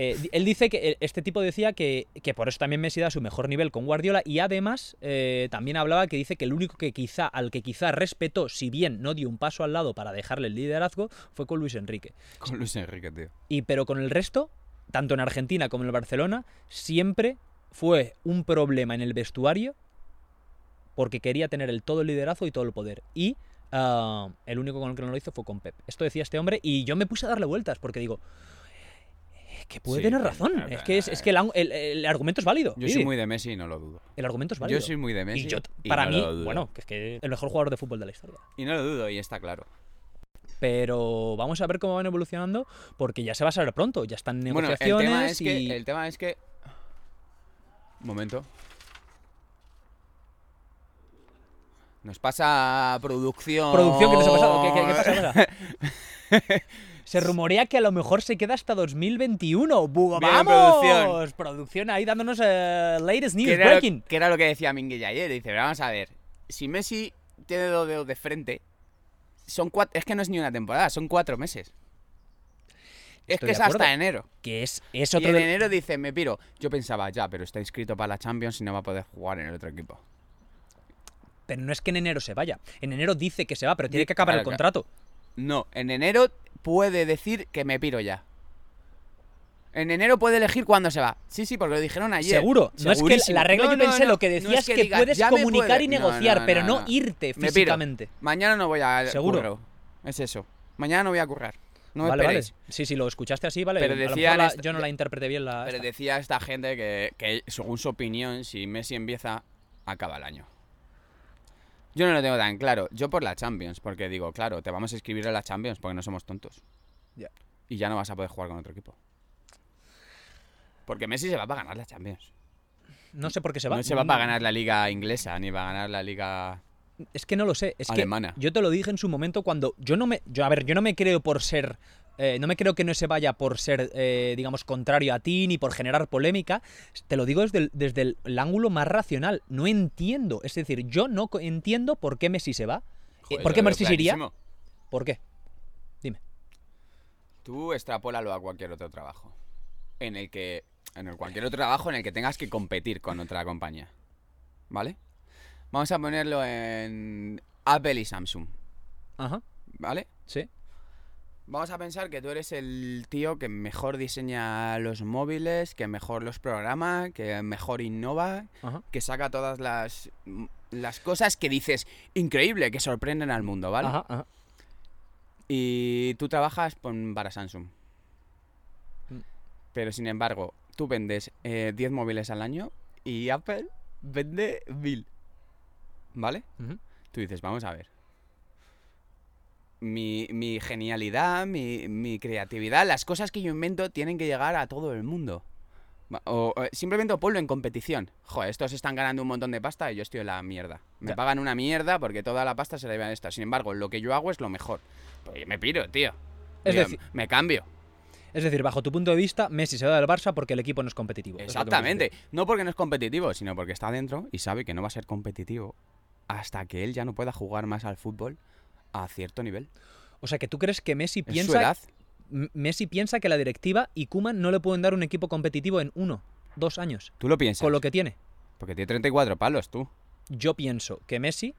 Eh, él dice que eh, este tipo decía que, que por eso también Messi da su mejor nivel con Guardiola y además eh, también hablaba que dice que el único que quizá al que quizá respetó, si bien no dio un paso al lado para dejarle el liderazgo, fue con Luis Enrique. Con Luis Enrique, tío. Y pero con el resto, tanto en Argentina como en el Barcelona, siempre fue un problema en el vestuario porque quería tener el todo el liderazgo y todo el poder. Y ah, el único con el que no lo hizo fue con Pep. Esto decía este hombre y yo me puse a darle vueltas porque digo, "Eh, que puede Sí, tener pero- razón. pero- Es que, es, es que el, au- el- el argumento es válido. Yo soy muy de Messi y no lo dudo. El argumento es válido. Yo soy muy de Messi. y yo, y para no mí, lo dudo. bueno, que es que el mejor jugador de fútbol de la historia. Y no lo dudo, y está claro. Pero vamos a ver cómo van evolucionando porque ya se va a saber pronto. Ya están Bueno, el negociaciones tema es que. y... El tema es que. Un momento. Nos pasa producción. Producción, ¿qué nos ha pasado? ¿Qué, qué- qué pasa? ¿Qué pasa? Se rumorea que a lo mejor se queda hasta 2021. ¡Bu- Bien, ¡Vamos! producción. Producción ahí dándonos eh, latest que news, era, breaking. que era lo que decía Minguella ayer. Dice, vamos a ver. Si Messi tiene dos dedos de frente, son cuatro, es que no es ni una temporada, son cuatro meses. Es Estoy que es acuerdo. hasta enero. Que es, es Y otro en de- enero dice, me piro. Yo pensaba, ya, pero está inscrito para la Champions y no va a poder jugar en el otro equipo. Pero no es que en enero se vaya. En enero dice que se va, pero tiene que acabar claro, el contrato. No, en enero puede decir que me piro ya. En enero puede elegir cuándo se va. Sí, sí, porque lo dijeron ayer. Seguro. No es que la regla No, yo pensé no, lo que no decías es que, diga, puedes "Ya me comunicar puede". y negociar, pero no, irte Me piro. físicamente. Mañana no voy a Seguro. curro. Es eso. Mañana no voy a currar. No me vale, vale. Sí, sí, lo escuchaste así, vale. Pero a lo mejor decían la- est- yo no la interpreté bien la. Pero esta. decía esta gente que, que, según su opinión, si Messi empieza, acaba el año. Yo no lo tengo tan claro. Yo por la Champions, porque digo, claro, te vamos a escribir a la Champions porque no somos tontos. Ya. Y ya no vas a poder jugar con otro equipo. Porque Messi se va para ganar la Champions. No sé por qué se va. No se va para ganar la liga inglesa, ni va a ganar la liga... Es que no lo sé. Es Alemana. que yo te lo dije en su momento cuando yo no me. Yo, a ver, yo no me creo por ser. Eh, no me creo que no se vaya por ser, eh, digamos, contrario a ti ni por generar polémica. Te lo digo desde el, desde el, el ángulo más racional. No entiendo. Es decir, yo no entiendo por qué Messi se va. Eh, Joder, ¿Por qué Messi se iría? ¿Por qué? Dime. Tú extrapólalo a cualquier otro trabajo. En el que. En el cualquier otro trabajo en el que tengas que competir con otra compañía. ¿Vale? Vamos a ponerlo en Apple y Samsung. Ajá. ¿Vale? Sí. Vamos a pensar que tú eres el tío que mejor diseña los móviles, que mejor los programa, que mejor innova, Ajá. que saca todas las, las cosas que dices increíble, que sorprenden al mundo, ¿vale? Ajá, ajá. Y tú trabajas para Samsung. Mm. Pero sin embargo, tú vendes eh, 10 móviles al año y Apple vende 1000. ¿Vale? Tú dices, vamos a ver. Mi, mi genialidad, mi, mi creatividad, las cosas que yo invento tienen que llegar a todo el mundo. O, o simplemente ponlo en competición. Joder, estos están ganando un montón de pasta y yo estoy en la mierda. Me Ya. pagan una mierda porque toda la pasta se la llevan a esta. Sin embargo, lo que yo hago es lo mejor. Pues yo me piro, tío. Es decir- me cambio. Es decir, bajo tu punto de vista, Messi se va del Barça porque el equipo no es competitivo. Exactamente. No porque no es competitivo, sino porque está dentro y sabe que no va a ser competitivo hasta que él ya no pueda jugar más al fútbol a cierto nivel. O sea, que tú crees que Messi Es su piensa edad. Messi piensa que la directiva y Kuman no le pueden dar un equipo competitivo en uno, dos años, Tú lo piensas. con lo que tiene. Porque tiene 34 palos, tú. Yo pienso que Messi,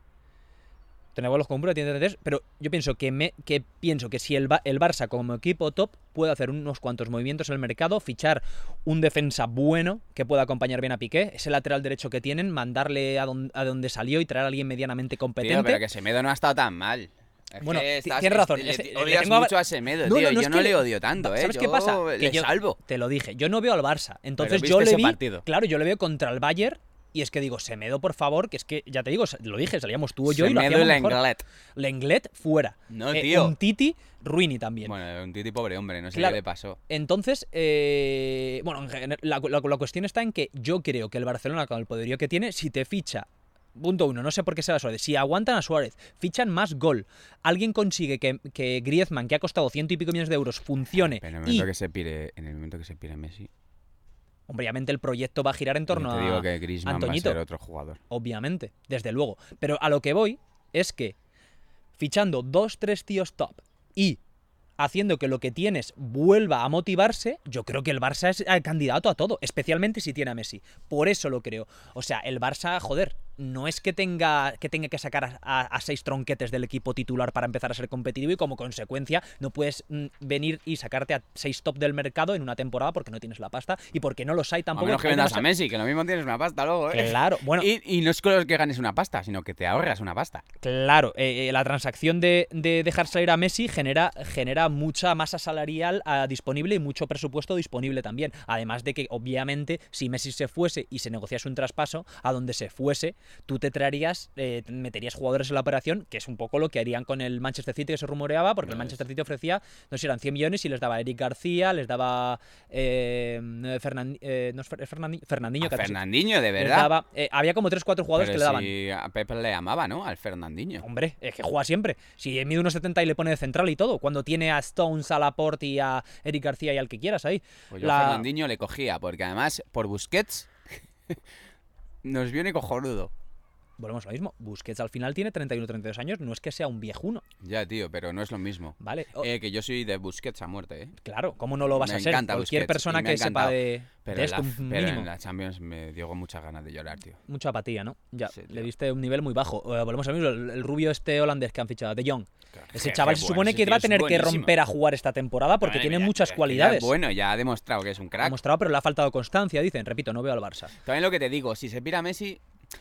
tenemos los compras, tiene 33, pero yo pienso que, me, que pienso que si el, Ba- el Barça como equipo top puede hacer unos cuantos movimientos en el mercado, fichar un defensa bueno que pueda acompañar bien a Piqué, ese lateral derecho que tienen, mandarle a, don- a donde salió y traer a alguien medianamente competente. Tío, pero que Semedo no ha estado tan mal. Es Bueno, que ti- estás- tienes razón, le- es- le le odias tengo a- mucho a Semedo, No, tío. no, no, yo no le odio tanto, ¿eh? ¿Sabes qué pasa? Que yo- salvo. Te lo dije, yo no veo al Barça. Entonces yo le vi. partido. Claro, yo le veo contra el Bayern. Y es que digo, Semedo, por favor, que es que ya te digo, lo dije, salíamos tú o yo y lo Semedo hacíamos y. Lenglet. Lenglet fuera. No, Eh, tío. Un Titi, Ruini también. Bueno, un titi pobre hombre, no sé Claro. qué le pasó. Entonces, eh, bueno, la, la- la cuestión está en que yo creo que el Barcelona, con el poderío que tiene, si te ficha, punto uno, no sé por qué se va Suárez, si aguantan a Suárez, fichan más gol, alguien consigue que, que Griezmann, que ha costado ciento y pico millones de euros, funcione, Pero en el y, momento que se pire, en el momento que se pire Messi, obviamente el proyecto va a girar en torno yo te a... digo que Griezmann Antoñito. va a ser otro jugador. obviamente, desde luego. Pero a lo que voy es que fichando dos, tres tíos top y haciendo que lo que tienes vuelva a motivarse, yo creo que el Barça es el candidato a todo, especialmente si tiene a Messi. Por eso lo creo. O sea, el Barça, joder, no es que tenga que, tenga que sacar a, a- a seis tronquetes del equipo titular para empezar a ser competitivo y como consecuencia no puedes mm, venir y sacarte a seis top del mercado en una temporada porque no tienes la pasta y porque no los hay A tampoco. menos que vendas a Messi, que lo mismo tienes una pasta luego, ¿eh? Claro, bueno, Y, y no es con que ganes una pasta, sino que te ahorras una pasta. Claro, eh, eh, la transacción de, de dejar salir a Messi genera, genera mucha masa salarial ah, disponible y mucho presupuesto disponible también. Además de que, obviamente, si Messi se fuese y se negociase un traspaso, a donde se fuese, tú te traerías, eh, te meterías jugadores en la operación, que es un poco lo que harían con el Manchester City que se rumoreaba, porque el Manchester City ofrecía, no sé, eran 100 millones y les daba Eric García, les daba eh, Fernan- eh, no Fernandinho, A Fernandinho, de verdad. daba- eh, había como 3-4 jugadores Pero que le daban. a Pepe le amaba, ¿no? Al Fernandinho. Hombre, es que juega siempre. Si mide unos 70 y le pone de central y todo. Cuando tiene a Stones, a Laporte y a Eric García y al que quieras ahí. Pues yo La- a Fernandinho le cogía, porque además, por Busquets, nos viene cojonudo. Volvemos a lo mismo. Busquets al final tiene 31 32 años, no es que sea un viejuno, Ya, tío, pero no es lo mismo. ¿vale? Eh, que yo soy de Busquets a muerte, ¿eh? claro, ¿cómo no lo vas me a ser? Cualquier Busquets, persona ha que sepa de, Pero, de esto, la, un pero mínimo. en la Champions me dio muchas ganas de llorar, tío. Mucha apatía, ¿no? Ya, Sí, le tío. viste un nivel muy bajo. Eh, volvemos al mismo, el, el rubio este holandés que han fichado, De Jong. Ese chaval se supone que va a tener que romper a jugar esta temporada porque tiene muchas ya cualidades. es bueno, ya ha demostrado que es un Ha crack. demostrado, pero le ha faltado constancia, dicen. Repito, no veo al Barça. También lo que te digo, si se pira Messi,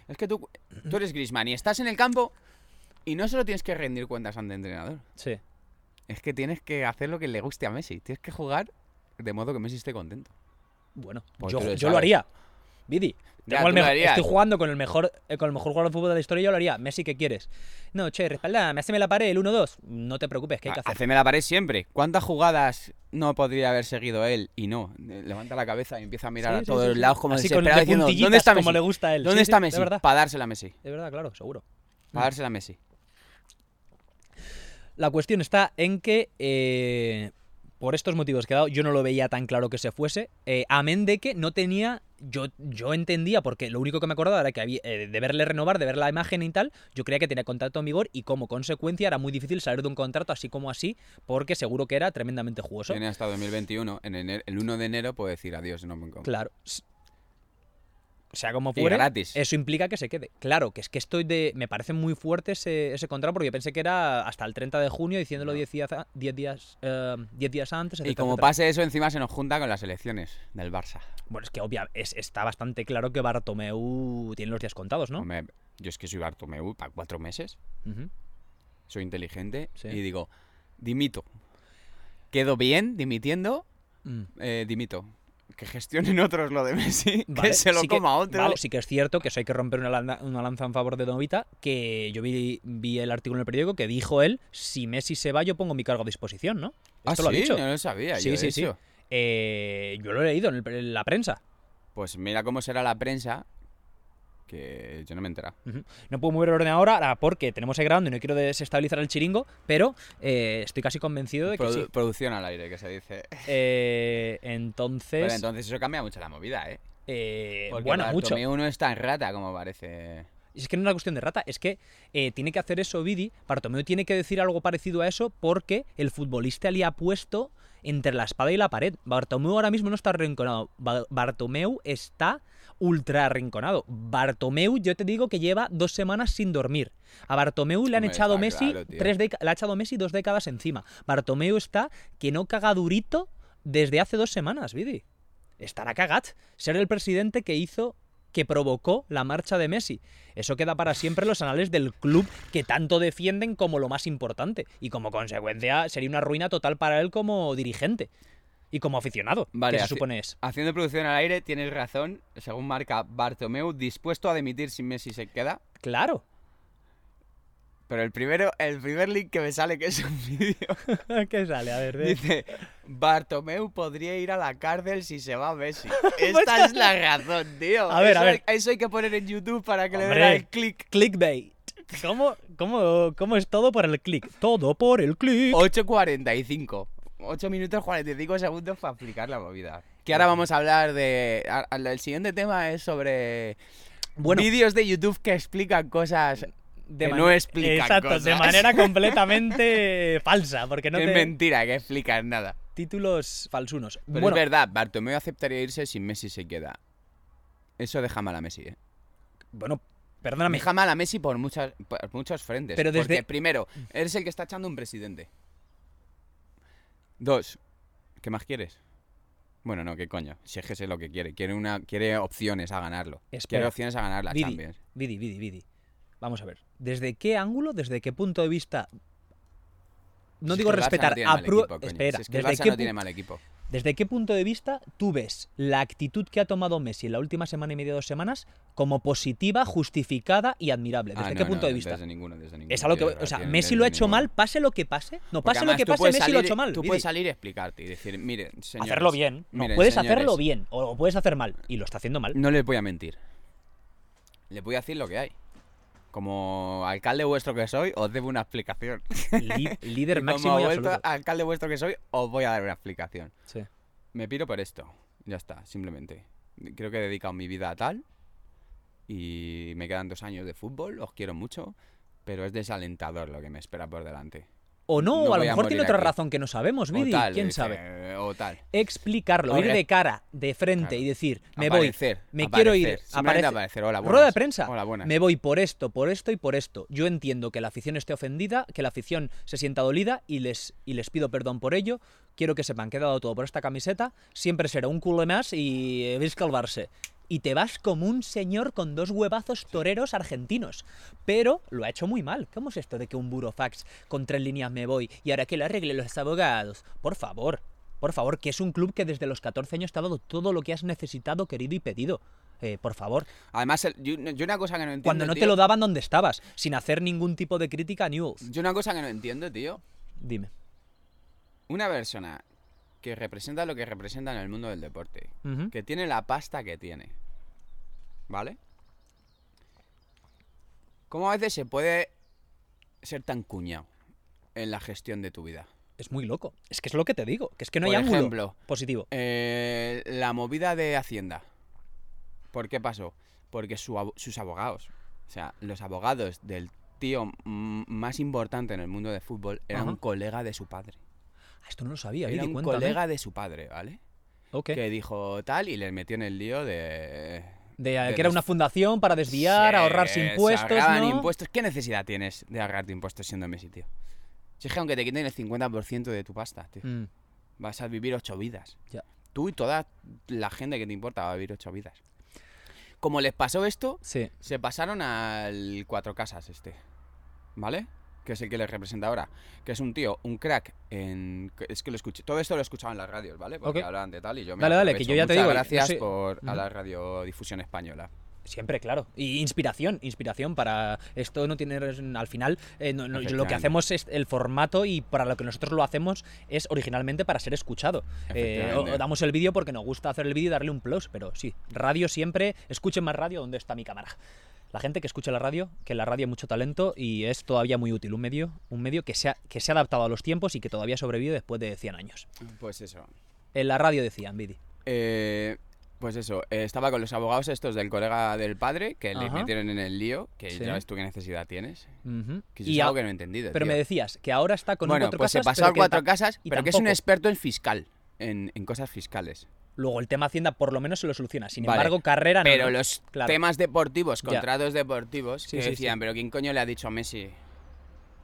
es que tú, tú eres Griezmann y estás en el campo y no solo tienes que rendir cuentas ante el entrenador, Sí. es que tienes que hacer lo que le guste a Messi. Tienes que jugar de modo que Messi esté contento. Bueno, yo, lo yo lo haría. Vidi. Ya, tengo el mejor- estoy jugando con el mejor eh, con el mejor jugador de fútbol de la historia, yo lo haría. Messi, ¿qué quieres? No, che, respaldame, haceme la pared, el 1-2. No te preocupes, ¿qué hay que hacer? Haceme la pared siempre. ¿Cuántas jugadas no podría haber seguido él y no? Eh, Levanta la cabeza y empieza a mirar Sí, a sí, todos sí, los lados como Así desesperado de diciendo, ¿dónde está Messi? como le gusta a él. ¿Dónde está Messi? Para dársela a Messi. de verdad, claro, seguro. Para dársela a Messi. La cuestión está en que, eh, por estos motivos que he dado, yo no lo veía tan claro que se fuese. Eh, amén de que no tenía. Yo, yo entendía, porque lo único que me acordaba era que había, eh, de verle renovar, de ver la imagen y tal, yo creía que tenía contrato en vigor y como consecuencia era muy difícil salir de un contrato así como así, porque seguro que era tremendamente jugoso. Tiene hasta 2021. En enero- el 1 de enero puede decir adiós. No me Claro. Sea como Y fuere, gratis. eso implica que se quede. Claro, que es que estoy de. Me parece muy fuerte ese, ese contrato porque yo pensé que era hasta el 30 de junio, diciéndolo No. 10 días, a- 10 días, eh, 10 días antes. Y como etcétera. pase eso, encima se nos junta con las elecciones del Barça. Bueno, es que obvia, es, está bastante claro que Bartomeu tiene los días contados, ¿no? Hombre, yo es que soy Bartomeu para cuatro meses. Soy inteligente. Sí. Y digo, dimito. Quedo bien dimitiendo, Mm. eh, dimito. Que gestionen otros lo de Messi, Vale, que se lo sí coma otro. Vale, sí que es cierto que eso hay que romper una lanza, una lanza en favor de Novita, que yo vi, vi el artículo en el periódico que dijo él, si Messi se va yo pongo mi cargo a disposición, ¿no? ah, Esto sí, lo ha dicho. no lo sabía. Sí, yo, sí, sí. Eh, yo lo he leído en, el- en la prensa. Pues mira cómo será la prensa, que yo no me. Ujú. No puedo mover el ordenador ahora porque tenemos ahí grabando y no quiero desestabilizar el chiringo, pero eh, estoy casi convencido de que Produ- sí. Producción al aire, que se dice. Eh, entonces, Pero entonces eso cambia mucho la movida, ¿eh? eh, Porque bueno, mucho. Bartomeu no es tan rata como parece. Y es que no es una cuestión de rata, es que eh, tiene que hacer eso Vidi. Bartomeu tiene que decir algo parecido a eso porque el futbolista le ha puesto entre la espada y la pared. Bartomeu ahora mismo no está arrinconado. Ba- Bartomeu está ultra arrinconado. Bartomeu, yo te digo que lleva dos semanas sin dormir. A Bartomeu le han echado Messi claro, tres le ha echado Messi dos décadas encima. Bartomeu está que no caga durito desde hace dos semanas, Vidi. Estará cagat. Ser el presidente que hizo que provocó la marcha de Messi. Eso queda para siempre en los anales del club que tanto defienden como lo más importante. Y como consecuencia sería una ruina total para él como dirigente. Y como aficionado, Vale, que se supone es. Haciendo producción al aire, tienes razón. Según marca Bartomeu, dispuesto a dimitir si Messi se queda. Claro. Pero el primero, el primer link que me sale, que es un vídeo, ¿Qué sale? A ver, de- dice: Bartomeu podría ir a la cárcel si se va Messi. Esta es la razón, tío. A ver, eso, a ver. Eso hay que poner en YouTube para que le den al click. Clickbait. ¿Cómo, cómo, ¿Cómo es todo por el click? Todo por el click. 8.45. 8 minutos 45 segundos para explicar la movida. Que ahora vamos a hablar de. a- a- El siguiente tema es sobre Bueno, vídeos de YouTube que explican cosas de que man- no explican Exacto, de manera completamente falsa, porque no te... es mentira, que explican nada. Títulos falsunos. Pero bueno, es verdad, Bartomeu aceptaría irse si Messi se queda. Eso deja mal a Messi, ¿eh? bueno, perdóname. Deja mal a Messi por, muchas, por muchos frentes. Pero desde- Porque, primero, eres el que está echando un presidente. Dos, ¿qué más quieres? Bueno, no, ¿qué coño? Si es que sé lo que quiere. Quiere, una, quiere opciones a ganarlo. Quiere opciones a ganar la Vidi, Champions. Vidi, Vidi, Vidi. Vamos a ver. ¿Desde qué ángulo, desde qué punto de vista... No Si digo respetar, no apru- equipo. Espera, Si es que ¿desde, qué no tiene mal equipo. ¿desde qué punto de vista tú ves la actitud que ha tomado Messi en la última semana y media, dos semanas, como positiva, justificada y admirable? ¿Desde Ah, qué punto no, de vista? Desde ninguno, desde ninguno. Es a lo que, o sea, Messi lo ha hecho ninguno. mal, pase lo que pase. No, Porque pase lo que pase, Messi lo ha hecho mal. Tú puedes salir y explicarte y decir, mire, señores, hacerlo bien. No, miren, puedes señores, hacerlo bien o lo puedes hacer mal. Y lo está haciendo mal. No les voy a mentir. Les voy a decir lo que hay. Como alcalde vuestro que soy, os debo una explicación. Li- líder máximo como y vuelto absoluto. alcalde vuestro que soy, os voy a dar una explicación. Sí. Me piro por esto. Ya está, simplemente. Creo que he dedicado mi vida a tal. y me quedan dos años de fútbol, os quiero mucho, pero es desalentador lo que me espera por delante. O no, No o a lo a mejor tiene otra aquí. razón que no sabemos, Vidi. ¿Quién dice, sabe? O tal. Explicarlo, O ir de cara, de frente Claro. y decir, me voy, Aparecer, me quiero ir, aparece- aparecer. Hola, rueda de prensa, Hola, buenas. me voy por esto, por esto y por esto. Yo entiendo que la afición esté ofendida, que la afición se sienta dolida y les, y les pido perdón por ello. Quiero que sepan que he dado todo por esta camiseta, siempre será un culo más y eh, veis calvarse. Y te vas como un señor con dos huevazos toreros argentinos. Pero lo ha hecho muy mal. ¿Cómo es esto de que un burofax con tres líneas me voy y ahora que lo arreglen los abogados? Por favor, por favor, que es un club que desde los 14 años te ha dado todo lo que has necesitado, querido y pedido. Eh, por favor, Además, el- yo, yo una cosa que no entiendo. cuando no te lo daban donde estabas, sin hacer ningún tipo de crítica a Newell's. Yo una cosa que no entiendo, tío. Dime. Una persona que representa lo que representa en el mundo del deporte, que tiene la pasta que tiene, ¿vale? ¿Cómo a veces se puede ser tan cuñado en la gestión de tu vida? Es muy loco. Es que es lo que te digo, que es que no Por hay ángulo ejemplo, positivo. Eh, la movida de Hacienda. ¿Por qué pasó? Porque su sus abogados, o sea, los abogados del tío más importante en el mundo del fútbol era Ajá. un colega de su padre. Esto no lo sabía, Era un cuéntame. colega de su padre, ¿vale? Ok. Que dijo tal y le metió en el lío de... De, de que era una fundación para desviar, Sí, ahorrarse se impuestos, ¿no? impuestos. ¿Qué necesidad tienes de ahorrarte impuestos siendo Messi, tío? Si es que aunque te quiten el 50% de tu pasta, tío, Mm, vas a vivir ocho vidas. Ya. Tú y toda la gente que te importa va a vivir ocho vidas. Como les pasó esto, sí. se pasaron al Cuatro Casas este, ¿vale? Que es el que les representa ahora. Que es un tío, un crack en... Es que lo escuché... Todo esto lo escuchaba en las radios, ¿vale? Porque Ok. hablaban de tal y yo me Dale, dale, que yo ya te digo, gracias soy- por a la radiodifusión española. Siempre, claro. Y inspiración, inspiración para esto no tiene al final eh, no- no, lo que hacemos es el formato y para lo que nosotros lo hacemos es originalmente para ser escuchado. Eh, Efectivamente. o- o damos el vídeo porque nos gusta hacer el vídeo y darle un plus, pero sí, radio siempre, escuchen más radio, ¿dónde está mi cámara? La gente que escucha la radio, que en la radio hay mucho talento y es todavía muy útil, un medio, un medio que se ha, que se ha adaptado a los tiempos y que todavía sobrevive después de 100 años. Pues eso. En la radio decían, Vidi. Eh, pues eso, eh, estaba con los abogados estos del colega del padre que le metieron en el lío, que Sí. ya ves tú qué necesidad tienes. Que Y es algo que no he entendido. pero tío. me decías que ahora está con un cuatro pues se casas, pasó pero a cuatro casas, pero que es un experto en fiscal, en, en cosas fiscales. Luego el tema Hacienda por lo menos se lo soluciona. Sin Vale, embargo, carrera no. Pero ¿no? los Claro. temas deportivos, Ya. contratos deportivos, Sí, que sí, decían, sí. pero ¿quién coño le ha dicho a Messi?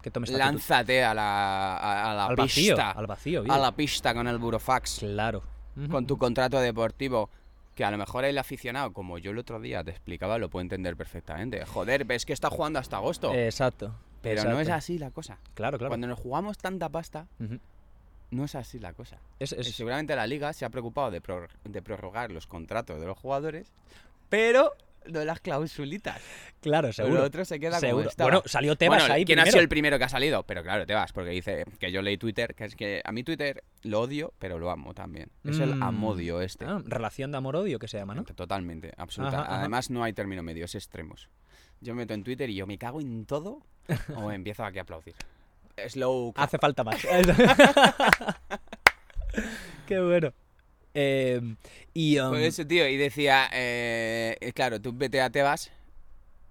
que tomes. Lánzate a la, a, a la al vacío, pista. al vacío, a la pista con el burofax. Claro. Con tu contrato deportivo. Que a lo mejor el aficionado, como yo el otro día te explicaba, lo puede entender perfectamente. Joder, ves que está jugando hasta agosto. Exacto. pero no es así la cosa. Claro, claro. Cuando nos jugamos tanta pasta. No es así la cosa. Es- es- Y seguramente la liga se ha preocupado de, pror- de prorrogar los contratos de los jugadores, pero no las clausulitas. Claro, seguro. Lo otro se queda seguro. Bueno, salió Tebas Bueno, ahí ¿Quién ha primero. sido el primero que ha salido? Pero claro, Tebas, porque dice que yo leí Twitter, que es que a mí Twitter lo odio, pero lo amo también. Es el Mm. amodio este. Ah, relación de amor-odio que se llama, ¿no? Totalmente, absoluta. Ajá, ajá. Además, no hay término medio, es extremos. Yo me meto en Twitter y yo me cago en todo o empiezo aquí a aplaudir. Slow. clap. Hace falta más. Qué bueno. Eh, y um, Por eso, tío, y decía, eh, claro, tú vete a Tebas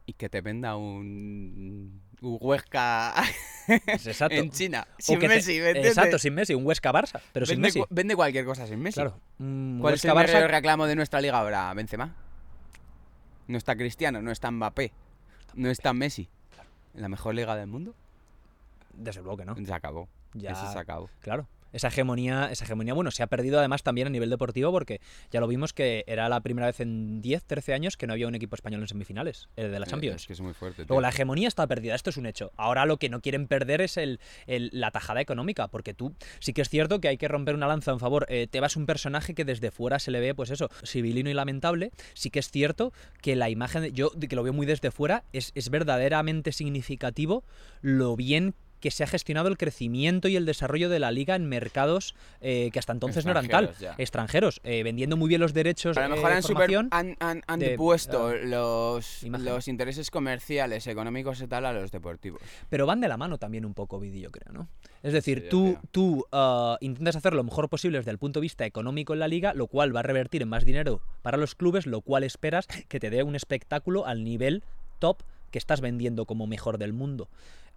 y que te venda un, un Huesca es exacto. en China. Sin te- Messi. Exacto, sin Messi. Un Huesca Barça, pero sin vende, Messi. cu- vende cualquier cosa sin Messi. Claro. ¿Cuál es Huesca el mayor Barça. reclamo de nuestra liga ahora? Benzema. No está Cristiano, no está Mbappé, no está Messi. ¿La mejor liga del mundo? Desde luego que no. Se acabó. Ya, Eso se acabó. Claro. Esa hegemonía, esa hegemonía, bueno, se ha perdido además también a nivel deportivo porque ya lo vimos que era la primera vez en 10, 13 años que no había un equipo español en semifinales, el de la Eh, Champions. Es que es muy fuerte. tío. Luego la hegemonía está perdida, esto es un hecho. Ahora lo que no quieren perder es el, el- la tajada económica, porque tú sí que es cierto que hay que romper una lanza en favor. Eh, Tebas es un personaje que desde fuera se le ve, pues eso, civilino y lamentable. Sí que es cierto que la imagen, de- yo que lo veo muy desde fuera, es, es verdaderamente significativo lo bien que se ha gestionado el crecimiento y el desarrollo de la liga en mercados eh, que hasta entonces no eran tal, Extranjeros, ya. extranjeros, eh, vendiendo muy bien los derechos A lo mejor han, super- han, han- han de, depuesto eh, los, imagen. los intereses comerciales, económicos y tal a los deportivos. Pero van de la mano también un poco, Vidi, yo creo, ¿no? Es decir, tú, tú ah, intentas hacer lo mejor posible desde el punto de vista económico en la liga, lo cual va a revertir en más dinero para los clubes, lo cual esperas que te dé un espectáculo al nivel top que estás vendiendo como mejor del mundo.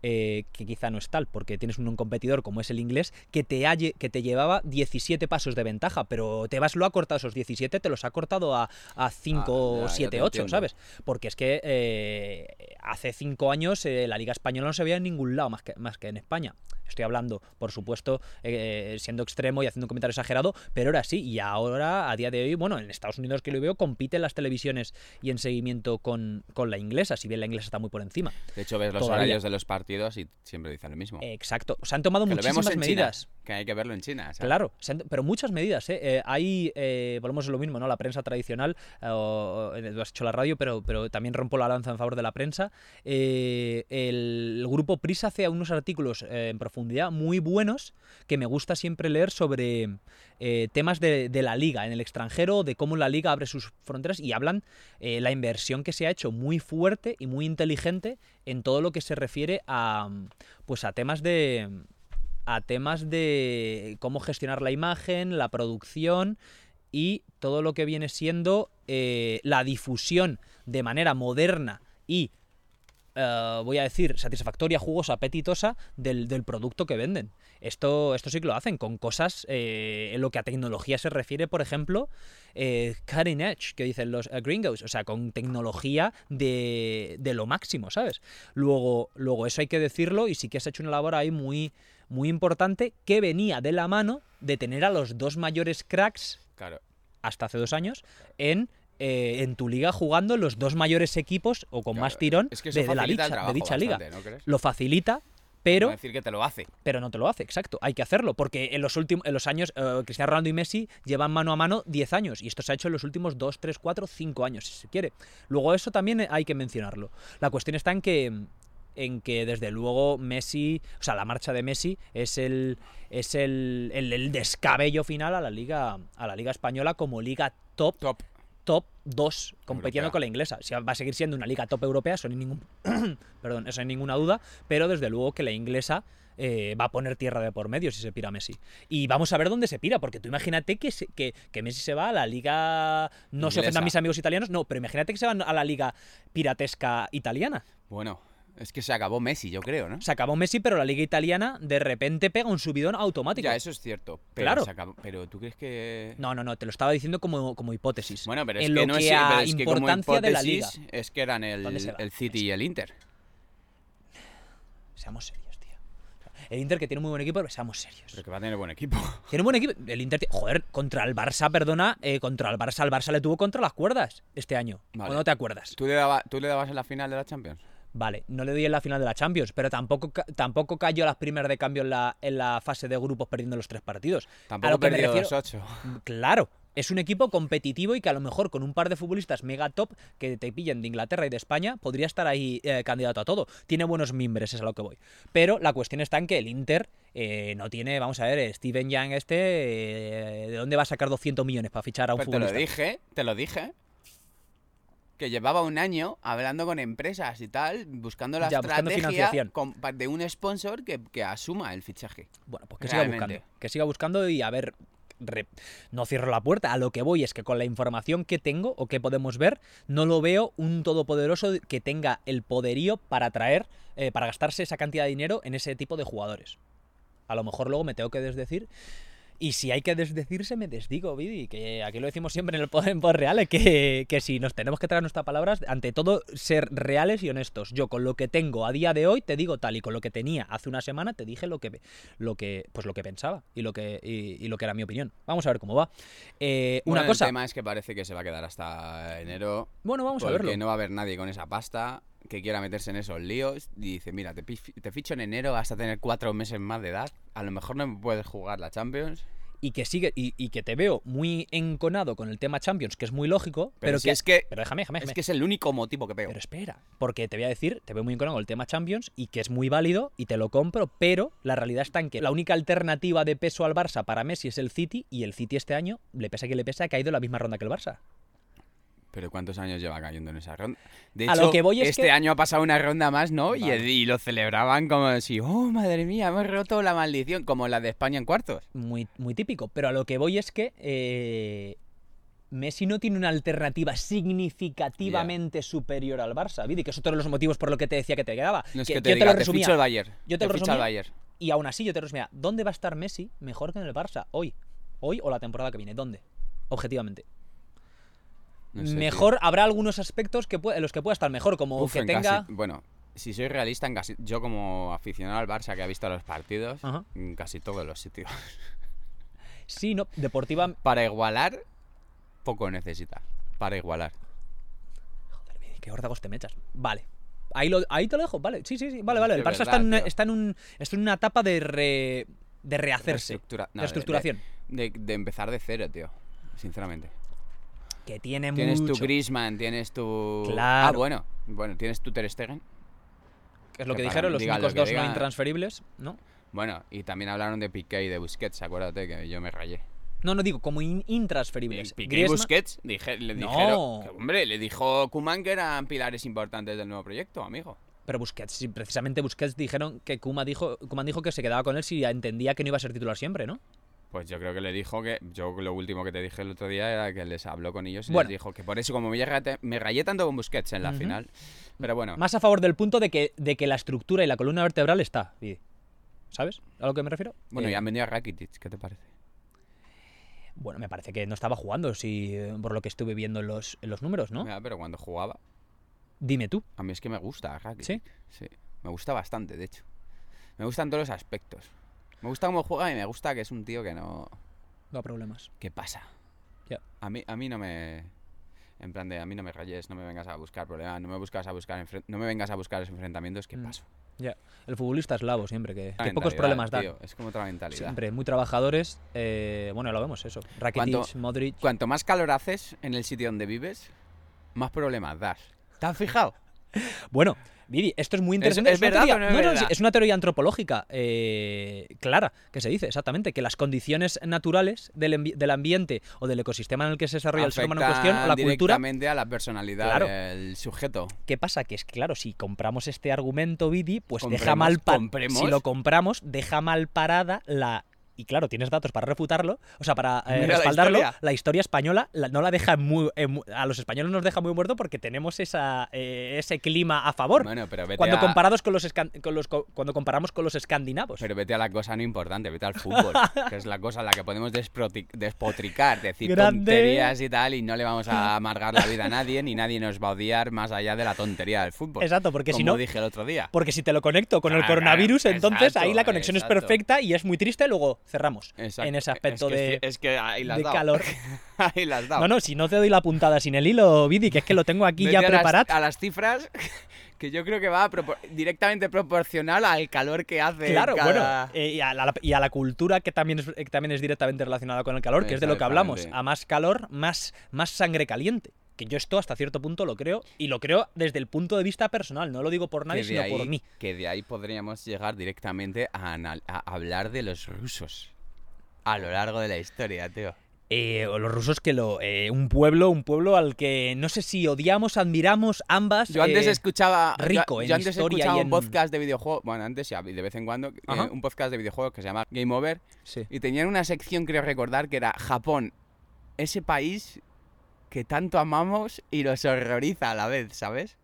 Eh, que quizá no es tal, porque tienes un competidor como es el inglés que te, halle- que te llevaba 17 pasos de ventaja, pero Tebas lo ha cortado esos 17, te los ha cortado a, a 5, Ah, ya, ya 7, te 8, entiendo. ¿sabes? Porque es que eh, hace 5 años eh, la Liga Española no se veía en ningún lado más que, más que en España. Estoy hablando, por supuesto, eh, siendo extremo y haciendo un comentario exagerado, pero era así. Y ahora, a día de hoy, bueno, en Estados Unidos que lo veo, compiten las televisiones y en seguimiento con, con la inglesa, si bien la inglesa está muy por encima. De hecho, ves los Todavía. horarios de los partidos y siempre dicen lo mismo. Exacto. Se han tomado que muchísimas medidas. Que hay que verlo en China. Claro, pero muchas medidas. ¿eh? Eh, hay, eh, volvemos a lo mismo, ¿no? La prensa tradicional, o- o- tú has hecho la radio, pero, pero también rompo la lanza en favor de la prensa. El, grupo Prisa hace unos artículos en profundidad muy buenos que me gusta siempre leer sobre temas de, de la liga en el extranjero, de cómo la liga abre sus fronteras y hablan la inversión que se ha hecho muy fuerte y muy inteligente en todo lo que se refiere a, pues a temas de a temas de cómo gestionar la imagen, la producción y todo lo que viene siendo eh, la difusión de manera moderna y, eh, voy a decir, satisfactoria, jugosa, apetitosa del, producto que venden. Esto, esto sí que lo hacen con cosas eh, en lo que a tecnología se refiere, por ejemplo, cutting edge, que dicen los eh, gringos, o sea, con tecnología de, de lo máximo, ¿sabes? Luego, luego, eso hay que decirlo y sí que has hecho una labor ahí muy, muy importante que venía de la mano de tener a los dos mayores cracks Claro. hasta hace dos años en, eh, en tu liga jugando los dos mayores equipos o con claro. más tirón Es que eso de, de la dicha, liga. Lo facilita, pero No decir que te lo hace. pero no te lo hace, exacto. Hay que hacerlo, porque en los últimos en los años, eh, Cristiano Ronaldo y Messi llevan mano a mano 10 años, y esto se ha hecho en los últimos 2, 3, 4, 5 años, si se quiere. Luego eso también hay que mencionarlo. La cuestión está en que en que desde luego Messi, o sea, la marcha de Messi es el es el, el- el descabello final a la liga a la liga española como liga top Top. top 2 compitiendo Europea. con la inglesa. Si va a seguir siendo una liga top europea, eso no hay ningún perdón, eso hay ninguna duda, pero desde luego que la inglesa eh, va a poner tierra de por medio si se pira Messi. Y vamos a ver dónde se pira, porque tú imagínate que, se- que, que Messi se va a la liga. No se ofendan mis amigos italianos, no, pero imagínate que se van a la liga piratesca italiana. Bueno, es que se acabó Messi, yo creo, ¿no? Se acabó Messi, pero la liga italiana de repente pega un subidón automático. Ya, eso es cierto. Pero Claro. se acabó- Pero tú crees que. No, no, no, te lo estaba diciendo como, como hipótesis. Bueno, pero es en que lo no que es, pero es que como importancia de la liga. Es que eran el, el City y el Inter. Seamos serios, tío. El Inter que tiene un muy buen equipo, pero seamos serios. Pero que va a tener buen equipo. Tiene un buen equipo. El Inter, joder, contra el Barça, perdona, eh, contra el Barça, el Barça le tuvo contra las cuerdas este año. Vale. ¿O no te acuerdas? ¿Tú le, daba- ¿Tú le dabas en la final de la Champions? Vale, no le doy en la final de la Champions, pero tampoco, tampoco cayó a las primeras de cambio en la, en la fase de grupos perdiendo los tres partidos. a Tampoco lo que me perdió refiero, 2-8. Claro, es un equipo competitivo y que a lo mejor con un par de futbolistas mega top que te pillen de Inglaterra y de España podría estar ahí eh, candidato a todo. Tiene buenos mimbres, es a lo que voy. Pero la cuestión está en que el Inter eh, no tiene, vamos a ver, Steven Young este, eh, ¿de dónde va a sacar 200 millones para fichar a un Pero te lo futbolista? dije, te lo dije. Que llevaba un año hablando con empresas y tal, buscando la Ya, estrategia de un sponsor que, que asuma el fichaje. Bueno, pues que siga buscando. Que siga buscando y a ver. no cierro la puerta. A lo que voy es que con la información que tengo o que podemos ver, no lo veo un todopoderoso que tenga el poderío para traer, eh, para gastarse esa cantidad de dinero en ese tipo de jugadores. A lo mejor luego me tengo que desdecir. Y si hay que desdecirse, me desdigo, Vidi. Que aquí lo decimos siempre en el pod, en Pod Reales, que, que si nos tenemos que traer nuestras palabras, ante todo, ser reales y honestos. Yo con lo que tengo a día de hoy te digo tal y con lo que tenía hace una semana te dije lo que, lo que, pues lo que pensaba y lo que, y, y lo que era mi opinión. Vamos a ver cómo va. Eh, una Bueno, cosa. El tema es que parece que se va a quedar hasta enero. Bueno, vamos a porque verlo. no va a haber nadie con esa pasta que quiera meterse en esos líos. Y dice, mira, te, te ficho en enero, vas a tener cuatro meses más de edad. A lo mejor no puedes jugar la Champions. y que sigue y, y que te veo muy enconado con el tema Champions, que es muy lógico, pero, Pero, si que, es que pero déjame, déjame, es déjame. que es el único motivo que veo. Pero espera, porque te voy a decir, te veo muy enconado con el tema Champions y que es muy válido y te lo compro, pero la realidad está en que la única alternativa de peso al Barça para Messi es el City y el City este año, le pesa que le pesa, ha caído en la misma ronda que el Barça. Pero ¿cuántos años lleva cayendo en esa ronda? De A hecho, lo que voy es este que- año ha pasado una ronda más, ¿no? Y, lo celebraban como si, oh, madre mía, hemos roto la maldición, como la de España en cuartos. Muy, muy típico. Pero a lo que voy es que eh, Messi no tiene una alternativa significativamente superior al Barça, Vidi, que es otro de los motivos por lo que te decía que te quedaba. No es Que que, yo te te diga, lo te resumía. el Bayern. Yo te lo ficho resumía. el Bayern. Y aún así yo te resumía, ¿dónde va a estar Messi mejor que en el Barça hoy? Hoy o la temporada que viene, ¿dónde? Objetivamente. No sé, tío. mejor, habrá algunos aspectos que en los que pueda estar mejor, como Uf, que en tenga... casi- bueno, si soy realista, en casi, yo como aficionado al Barça que ha visto los partidos, Ajá. en casi todos los sitios. Sí, no, deportiva... Para igualar, poco necesita. Para igualar. Joder, qué órdagos te mechas. Vale. Ahí, lo, ahí te lo dejo, vale. Sí, sí, sí, vale, vale. El Barça verdad, está, en una, está, en un, está en una etapa de, re- de rehacerse. Reestructura- no, de- reestructuración. De, de empezar de cero, tío. Sinceramente. Que tiene Tienes mucho. tu Griezmann, tienes tu... Claro. Ah, bueno. Bueno, tienes tu Ter Stegen. que es lo que dijeron, los únicos lo dos diga. no intransferibles, ¿no? Bueno, y también hablaron de Piqué y de Busquets, acuérdate que yo me rayé. No, no digo, como in- intransferibles. Piqué y Busquets dije- le No. dijeron... que, hombre, le dijo Kuman que eran pilares importantes del nuevo proyecto, amigo. Pero Busquets, precisamente Busquets dijeron que Kuma dijo, Koeman dijo que se quedaba con él si entendía que no iba a ser titular siempre, ¿no? Pues yo creo que le dijo que. Yo lo último que te dije el otro día era que les habló con ellos y Bueno. les dijo que por eso, como me rayé, me rayé tanto con Busquets en la final. Pero bueno, Más a favor del punto de que, de que la estructura y la columna vertebral está. ¿Sabes a lo que me refiero? bueno, Eh, ya han venido a Rakitic, ¿qué te parece? Bueno, me parece que no estaba jugando, si, por lo que estuve viendo en los, en los números, ¿no? Mira, pero cuando jugaba, Dime tú. a mí es que me gusta Rakitic. ¿Sí? Sí, me gusta bastante, de hecho. Me gustan todos los aspectos. Me gusta cómo juega y me gusta que es un tío que no. No problemas. ¿Qué pasa? Ya. A mí, a mí no me. En plan de, a mí no me rayes, no me vengas a buscar problemas, no me, buscas a buscar enfren- no me vengas a buscar los enfrentamientos, ¿qué Mm. paso? Ya. El futbolista eslavo siempre, que, pocos problemas da. tío, Es como otra mentalidad. Siempre, muy trabajadores. eh, bueno, lo vemos eso. Rakitic, ¿Cuánto- Modric. Cuanto más calor haces en el sitio donde vives, más problemas das. ¿Te has fijado? Bueno, Vidi, esto es muy interesante. es una verdad teoría- no es una antropológica eh, clara que se dice exactamente que las condiciones naturales del, del ambiente o del ecosistema en el que se desarrolla el ser humano en cuestión o la Afectan cultura. directamente a la personalidad Claro. del sujeto. ¿Qué pasa? Que es claro, si compramos este argumento, Vidi, pues deja mal. Si lo compramos, deja mal parada la. Y claro, tienes datos para refutarlo, o sea, para eh, la respaldarlo. La historia, española la- no la deja muy. eh, a los españoles nos deja muy muerto porque tenemos esa, eh, ese clima a favor. Bueno, pero vete, cuando a, comparados con los, escan- con los co- cuando comparamos con los escandinavos. pero vete a la cosa no importante, vete al fútbol, que es la cosa en la que podemos despotricar, decir Grande. tonterías y tal, y no le vamos a amargar la vida a nadie, ni nadie nos va a odiar más allá de la tontería del fútbol. Exacto, porque si como no. dije el otro día. Porque si te lo conecto con el Claro, coronavirus, entonces ahí la exacto, conexión es perfecta y es muy triste, luego cerramos. Exacto. En ese aspecto es que, de, Es que ahí la has de dado. calor. ahí dado. No, no, si no te doy la puntada sin el hilo, Vidi, que es que lo tengo aquí ya preparado. A las cifras que yo creo que va propor- directamente proporcional al calor que hace. Claro, cada- bueno, eh, y, a la, y a la cultura que también es, que también es directamente relacionada con el calor, que es de lo que hablamos. A más calor, más, más sangre caliente. Que yo esto hasta cierto punto lo creo, y lo creo desde el punto de vista personal, no lo digo por nadie, sino ahí, por mí. Que de ahí podríamos llegar directamente a, hablar de los rusos. A lo largo de la historia, tío. Eh, o los rusos que lo. eh, un pueblo, un pueblo al que no sé si odiamos, admiramos ambas. Yo antes eh, escuchaba. yo- rico yo, en antes historia escuchaba y un en- podcast de videojuegos. Bueno, antes ya, de vez en cuando. eh, un podcast de videojuegos que se llama Game Over. sí. Y tenían una sección, creo recordar, que era Japón. Ese país que tanto amamos y nos horroriza a la vez, ¿sabes?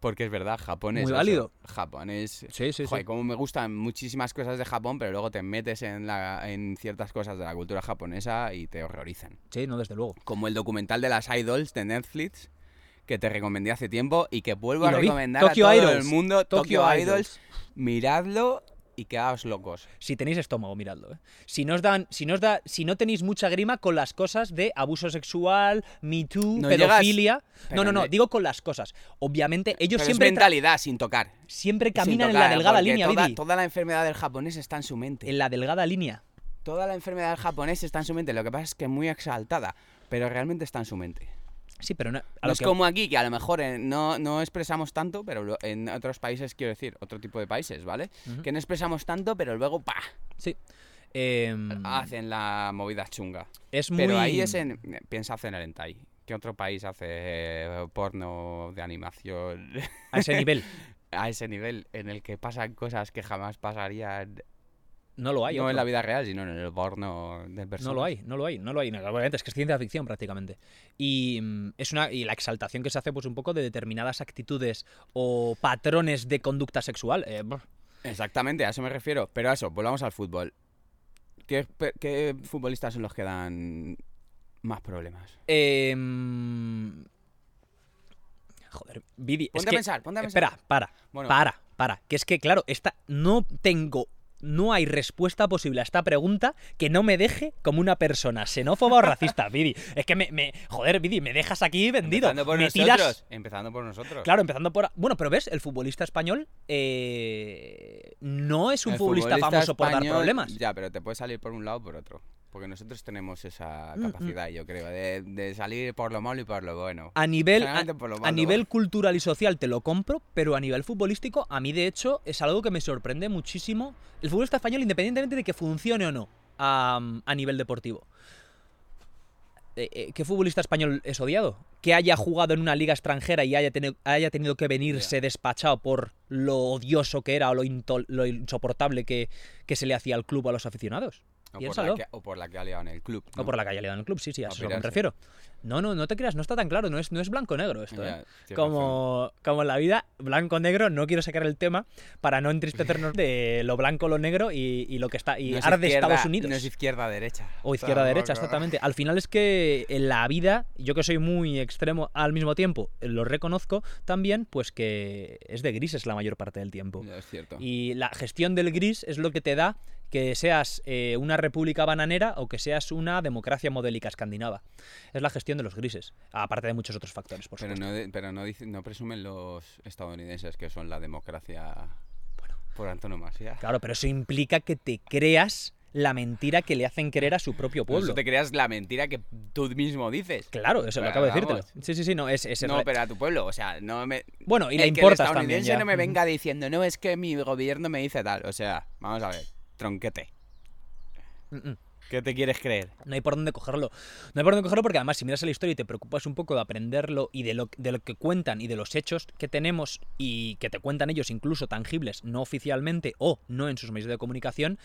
Porque es verdad, Japón es. Muy eso. válido. Japón es. Sí, sí, Joder, sí. como me gustan muchísimas cosas de Japón, pero luego te metes en, la, en ciertas cosas de la cultura japonesa y te horrorizan. Sí, no, desde luego. Como el documental de las idols de Netflix, que te recomendé hace tiempo y que vuelvo Y a vi. recomendar Tokyo a todo Idols. el mundo. Tokyo Tokyo, Idols. Idols. Miradlo y quedaos locos. Si tenéis estómago, miradlo. ¿eh? Si nos dan, si nos da, si no tenéis mucha grima con las cosas de abuso sexual, Me Too, No pedofilia. No, no, no, digo con las cosas. Obviamente, ellos Pero siempre, es mentalidad sin tocar. siempre caminan en la delgada línea, toda, toda la enfermedad del japonés está en su mente. En la delgada línea. toda la enfermedad del japonés está en su mente. Lo que pasa es que es muy exaltada, pero realmente está en su mente. Sí, pero no, a No lo es que- como aquí, que a lo mejor eh, no, no expresamos tanto, pero lo- en otros países, quiero decir, otro tipo de países, ¿vale? Que no expresamos tanto, pero luego, ¡pa! Sí. Em, Hacen la movida chunga. es muy... Pero ahí es en... Piensa en el hentai. ¿Qué otro país hace eh, porno de animación A ese nivel. a ese nivel en el que pasan cosas que jamás pasarían No lo hay. no otro. en la vida real, sino en el porno de personas? No lo hay, no lo hay, no lo hay. No, Obviamente es que es ciencia ficción prácticamente. Y mm, es una y la exaltación que se hace pues un poco de determinadas actitudes o patrones de conducta sexual. eh. Exactamente, a eso me refiero. Pero a eso, volvamos al fútbol. ¿Qué, qué futbolistas son los que dan más problemas? Eh, mm, joder, Vidi, es Ponte a que- pensar, ponte a pensar. Espera, para, Bueno, para, para. Que es que, claro, esta, no tengo, no hay respuesta posible a esta pregunta que no me deje como una persona xenófoba o racista, Vidi. Es que me, me- joder, Vidi, me dejas aquí vendido. empezando por me nosotros. tiras, Empezando por nosotros. Claro, empezando por. Bueno, pero ves, el futbolista español eh, no es un futbolista, futbolista famoso por dar problemas. Ya, pero te puede salir por un lado o por otro. Porque nosotros tenemos esa Mm, mm. capacidad, yo creo, de, de salir por lo malo y por lo bueno. A nivel, a, a nivel cultural y social te lo compro, pero a nivel futbolístico, a mí de hecho es algo que me sorprende muchísimo. El futbolista español, independientemente de que funcione o no a, a nivel deportivo. Eh, eh, ¿Qué futbolista español es odiado? Que haya jugado en una liga extranjera y haya, teni- haya tenido que venirse despachado por lo odioso que era o lo, lo insoportable que, que se le hacía al club o a los aficionados. O, por piénsalo. la que, o por la que ha liado en el club. O por la calle le dan el club, sí, sí, a A eso es lo que me refiero. No, no, no te creas, no está tan claro, no es, no es blanco-negro esto, ¿eh? Como, como en la vida, blanco-negro, no quiero sacar el tema para no entristecernos de lo blanco, lo negro y, y lo que está. Y No es arde Estados Unidos. No es izquierda-derecha. O izquierda-derecha, exactamente. Al final es que en la vida, yo que soy muy extremo al mismo tiempo, lo reconozco también, pues que es de grises la mayor parte del tiempo. Ya, es cierto. Y la gestión del gris es lo que te da que seas eh, una república bananera o que seas una democracia modélica escandinava. Es la gestión de los grises, aparte de muchos otros factores, por Pero supuesto. no, de- pero no, dicen- no presumen los estadounidenses que son la democracia por antonomasia. Claro, pero eso implica que te creas la mentira que le hacen creer a su propio Por eso pueblo. te creas la mentira que tú mismo dices. Claro, eso lo Pero acabo de decírtelo. Sí, sí, sí, no, es, es No, re- pero a tu pueblo, o sea, no me... Bueno, y le importas también ya. no me venga diciendo, no, es que mi gobierno me dice tal. O sea, vamos a ver, tronquete. Mm, mm. ¿Qué te quieres creer? No hay por dónde cogerlo. No hay por dónde cogerlo porque además si miras la historia y te preocupas un poco de aprenderlo y de lo, de lo que cuentan y de los hechos que tenemos y que te cuentan ellos incluso tangibles, no oficialmente o no en sus medios de comunicación,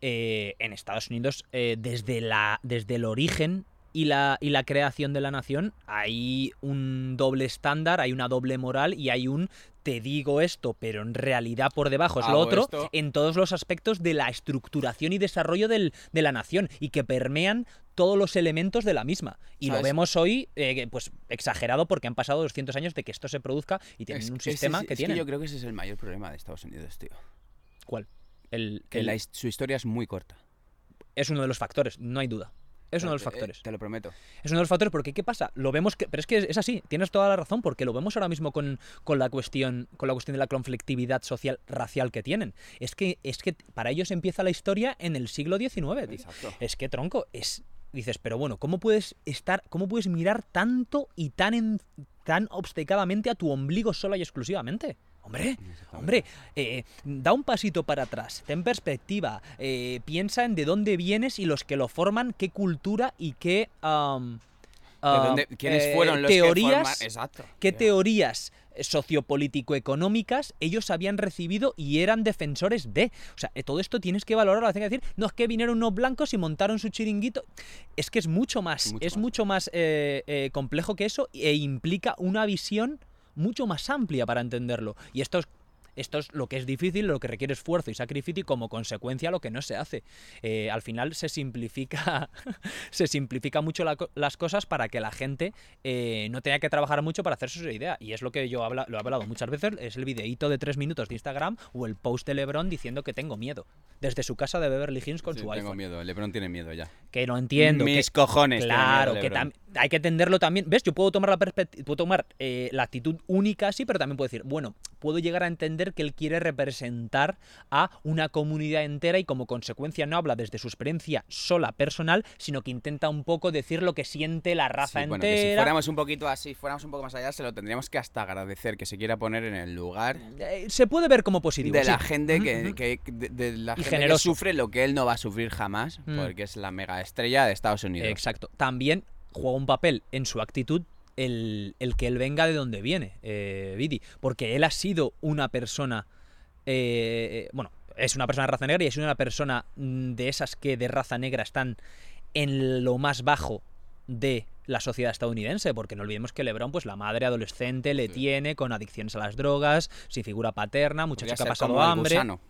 eh, en Estados Unidos eh, desde, la, desde el origen y la, y la creación de la nación hay un doble estándar, hay una doble moral y hay un te digo esto, pero en realidad por debajo es lo otro esto. en todos los aspectos de la estructuración y desarrollo del- de la nación y que permean todos los elementos de la misma. Y lo vemos hoy, eh, pues exagerado porque han pasado 200 años de que esto se produzca y tienen Es- un sistema es- que tienen. yo creo que ese es el mayor problema de Estados Unidos, tío. ¿Cuál? El, Que el- la su historia es muy corta. es uno de los factores, no hay duda. Es uno de los eh, factores. Te lo prometo. Es uno de los factores porque ¿qué pasa? Lo vemos que pero es que es así, tienes toda la razón porque lo vemos ahora mismo con, con la cuestión con la cuestión de la conflictividad social racial que tienen. Es que es que para ellos empieza la historia en el siglo XIX, tío. Exacto. Es que tronco, es dices, pero bueno, ¿cómo puedes estar cómo puedes mirar tanto y tan en- tan obcecadamente a tu ombligo sola y exclusivamente? Hombre. Hombre, eh, da un pasito para atrás, ten perspectiva, eh, piensa en de dónde vienes y los que lo forman, qué cultura y qué... am, ¿De am, dónde- ¿Quiénes eh, fueron los teorías, que? Exacto. qué teorías sociopolítico-económicas ellos habían recibido y eran defensores de. O sea, eh, todo esto tienes que valorarlo, tienes que decir, no es que vinieron unos blancos y montaron su chiringuito. Es que es mucho más, Mucho es más. mucho más eh, eh, complejo que eso e implica una visión mucho más amplia para entenderlo. Y esto es, esto es lo que es difícil, lo que requiere esfuerzo y sacrificio y como consecuencia lo que no se hace. Eh, al final se simplifica, se simplifica mucho la las cosas para que la gente eh, no tenga que trabajar mucho para hacerse su idea. Y es lo que yo habla, lo he hablado muchas veces, es el videíto de tres minutos de Instagram o el post de Lebron diciendo que tengo miedo. Desde su casa de Beverly Hills con Sí, su tengo iPhone. miedo. Lebron tiene miedo ya. Que no entiendo. que- Mis cojones. Claro, miedo que hay que entenderlo también. ¿Ves? Yo puedo tomar la perspectiva, puedo tomar eh, la actitud única, sí, pero también puedo decir, bueno, puedo llegar a entender entender que él quiere representar a una comunidad entera y como consecuencia no habla desde su experiencia sola personal, sino que intenta un poco decir lo que siente la raza Sí, bueno, que si entera. fuéramos un poquito así, fuéramos un poco más allá, se lo tendríamos que hasta agradecer que se quiera poner en el lugar Eh, se puede ver como positivo. de la gente que, de, de la gente que sufre lo que él no va a sufrir jamás, Mm. porque es la mega estrella de Estados Unidos. Exacto. También juega un papel en su actitud el, el que él venga de donde viene, eh, Vidi. Porque él ha sido una persona. eh, bueno, es una persona de raza negra y es una persona mm, de esas que de raza negra están en lo más bajo de la sociedad estadounidense, porque no olvidemos que LeBron, pues la madre adolescente le Sí. tiene con adicciones a las drogas, sin figura paterna, muchacho Podría que ha pasado hambre. gusano.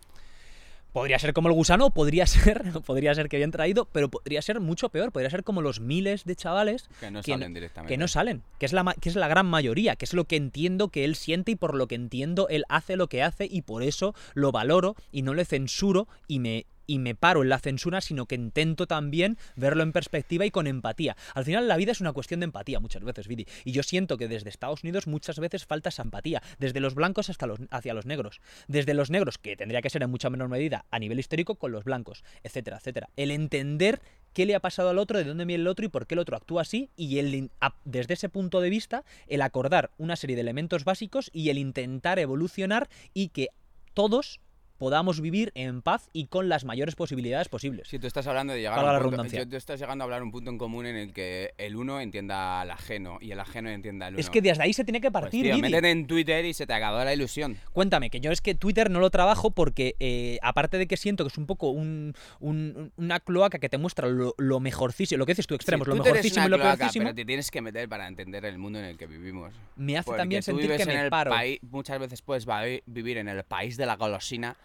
Podría ser como el gusano, podría ser, podría ser que habían traído, pero podría ser mucho peor. Podría ser como los miles de chavales Que no que salen directamente. que no salen, que es, la, que es la gran mayoría, que es lo que entiendo que él siente y por lo que entiendo él hace lo que hace y por eso lo valoro y no le censuro y me, y me paro en la censura, sino que intento también verlo en perspectiva y con empatía. Al final la vida es una cuestión de empatía muchas veces, Vidi, y yo siento que desde Estados Unidos muchas veces falta esa empatía, desde los blancos hasta los, hacia los negros, desde los negros, que tendría que ser en mucha menor medida a nivel histórico, con los blancos, etcétera, etcétera. El entender qué le ha pasado al otro, de dónde viene el otro y por qué el otro actúa así, y el, desde ese punto de vista, el acordar una serie de elementos básicos y el intentar evolucionar y que todos podamos vivir en paz y con las mayores posibilidades posibles. Si tú estás hablando de llegar Valga a la un punto, yo- tú estás llegando a hablar un punto en común en el que el uno entienda al ajeno y el ajeno entienda al uno. Es que desde ahí se tiene que Pues, partir, tío, Vidi. métete en Twitter y se te acabó la ilusión. Cuéntame, que yo es que Twitter no lo trabajo porque, eh, aparte de que siento que es un poco un- un- una cloaca que te muestra lo, lo mejorcísimo, lo que dices tú, extremos, Sí, lo mejorcísimo y lo cloaca, peorcísimo, pero te tienes que meter para entender el mundo en el que vivimos. me hace Porque también tú sentir vives que en me el paro. país, muchas veces puedes vivir en el país de la golosina,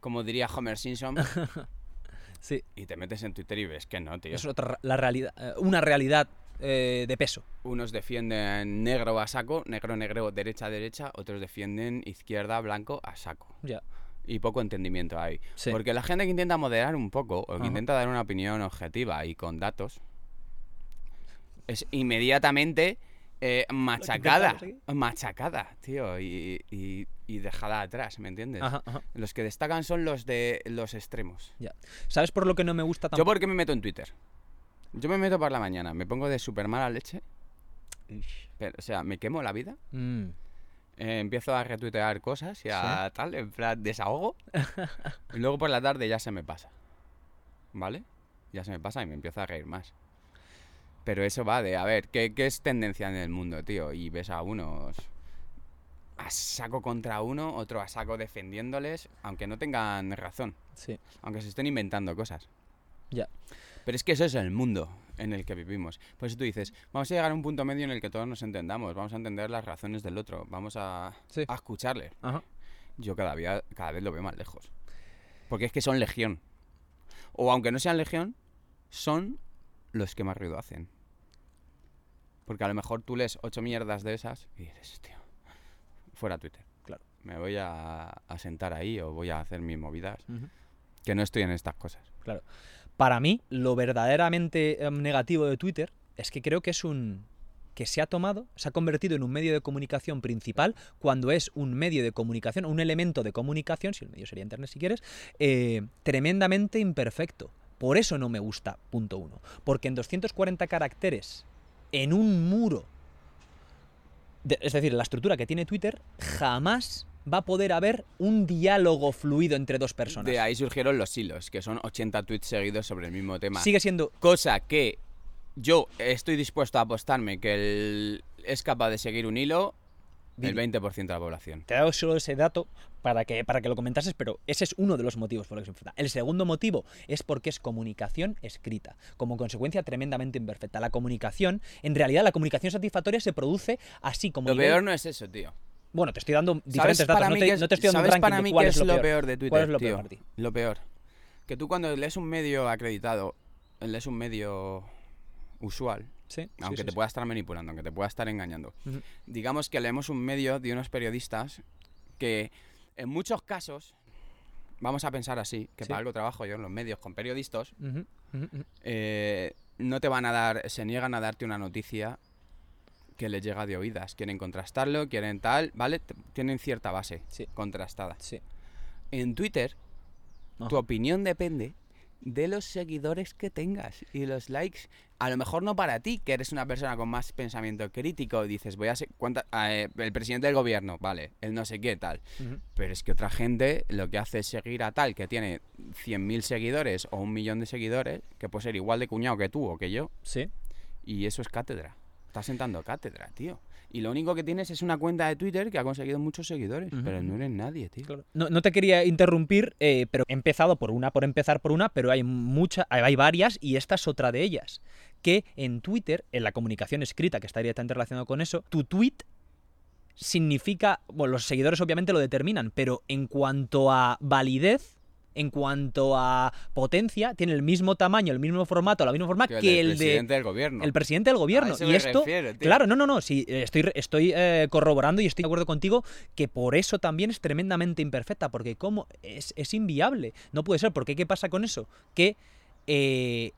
como diría Homer Simpson, Sí, y te metes en Twitter y ves que no, tío. es otra, la realidad, eh, una realidad eh, de peso. Unos defienden negro a saco, negro, negro, derecha, derecha, otros defienden izquierda, blanco a saco. Ya. Y poco entendimiento hay. Sí. Porque la gente que intenta moderar un poco, o que Ajá. intenta dar una opinión objetiva y con datos, es inmediatamente eh, machacada. Machacada, tío, y, y- y dejada atrás, ¿me entiendes? Ajá, ajá. Los que destacan son los de los extremos. ¿Sabes por lo que no me gusta ¿Yo tampoco? por qué me meto en Twitter? Yo me meto por la mañana, me pongo de súper mala leche, pero, o sea, me quemo la vida, Mm, eh, empiezo a retuitear cosas y a tal, en plan desahogo, y luego por la tarde ya se me pasa, ¿vale? Ya se me pasa y me empiezo a reír más. Pero eso va de, a ver, ¿qué, qué es tendencia en el mundo, tío? Y ves a unos a saco contra uno, otro a saco defendiéndoles, aunque no tengan razón, sí, aunque se estén inventando cosas. ya. Pero es que eso es el mundo en el que vivimos. Por eso tú dices, vamos a llegar a un punto medio en el que todos nos entendamos, vamos a entender las razones del otro, vamos a, Sí. a escucharle. Ajá. Yo cada, día, cada vez lo veo más lejos. Porque es que son legión. O aunque no sean legión, son los que más ruido hacen. Porque a lo mejor tú lees ocho mierdas de esas y dices, tío, fuera Twitter. Claro. Me voy a, a sentar ahí o voy a hacer mis movidas. Que no estoy en estas cosas. Claro. Para mí, lo verdaderamente em, negativo de Twitter es que creo que es un que se ha tomado, se ha convertido en un medio de comunicación principal cuando es un medio de comunicación, un elemento de comunicación, si el medio sería internet si quieres, eh, tremendamente imperfecto. Por eso no me gusta, punto uno. Porque en 240 caracteres, en un muro, de- es decir, la estructura que tiene Twitter, jamás va a poder haber un diálogo fluido entre dos personas. De ahí surgieron los hilos, que son 80 tweets seguidos sobre el mismo tema. Sigue siendo Cosa que yo estoy dispuesto a apostarme que él es capaz de seguir un hilo el Dime. 20% de la población. Te he dado solo ese dato para que, para que lo comentases, pero ese es uno de los motivos por los que se enfrenta. El segundo motivo es porque es comunicación escrita, como consecuencia tremendamente imperfecta. La comunicación, en realidad la comunicación satisfactoria se produce así como... Lo nivel- peor no es eso, tío. Bueno, te estoy dando ¿Sabes diferentes datos, no te, qué es- no te estoy dando un ¿sabes ranking para de mí cuál es es lo peor. peor de Twitter, ¿Cuál es lo tío? peor para ti? Lo peor. Que tú cuando lees un medio acreditado, lees un medio usual, Sí, aunque sí, te pueda estar manipulando, aunque te pueda estar engañando. Digamos que leemos un medio de unos periodistas que en muchos casos, vamos a pensar así, que para algo trabajo yo en los medios con periodistas, eh, no te van a dar, se niegan a darte una noticia que les llega de oídas. Quieren contrastarlo, quieren tal, ¿vale? Tienen cierta base contrastada. En Twitter, tu opinión depende de los seguidores que tengas y los likes. A lo mejor no para ti, que eres una persona con más pensamiento crítico, dices, voy a ser. ¿cuánta- eh, el presidente del gobierno, vale, el no sé qué, tal. Pero es que otra gente lo que hace es seguir a tal que tiene 100.000 seguidores o un millón de seguidores, que puede ser igual de cuñado que tú o que yo, Sí. y eso es cátedra. Estás sentando cátedra, tío. Y lo único que tienes es una cuenta de Twitter que ha conseguido muchos seguidores, pero no eres nadie, tío. Claro. No, no te quería interrumpir, eh, pero he empezado por una, por empezar por una, pero hay muchas, hay varias y esta es otra de ellas. Que en Twitter, en la comunicación escrita, que está directamente relacionado con eso, tu tweet significa, bueno, los seguidores obviamente lo determinan, pero en cuanto a validez, en cuanto a potencia, tiene el mismo tamaño, el mismo formato, la misma forma que del el de presidente del gobierno. el presidente del gobierno. Y esto, refiero, claro, no, no, no, sí, estoy, estoy eh, corroborando y estoy de acuerdo contigo que por eso también es tremendamente imperfecta, porque como es, es inviable, no puede ser, porque ¿qué pasa con eso? Que eh,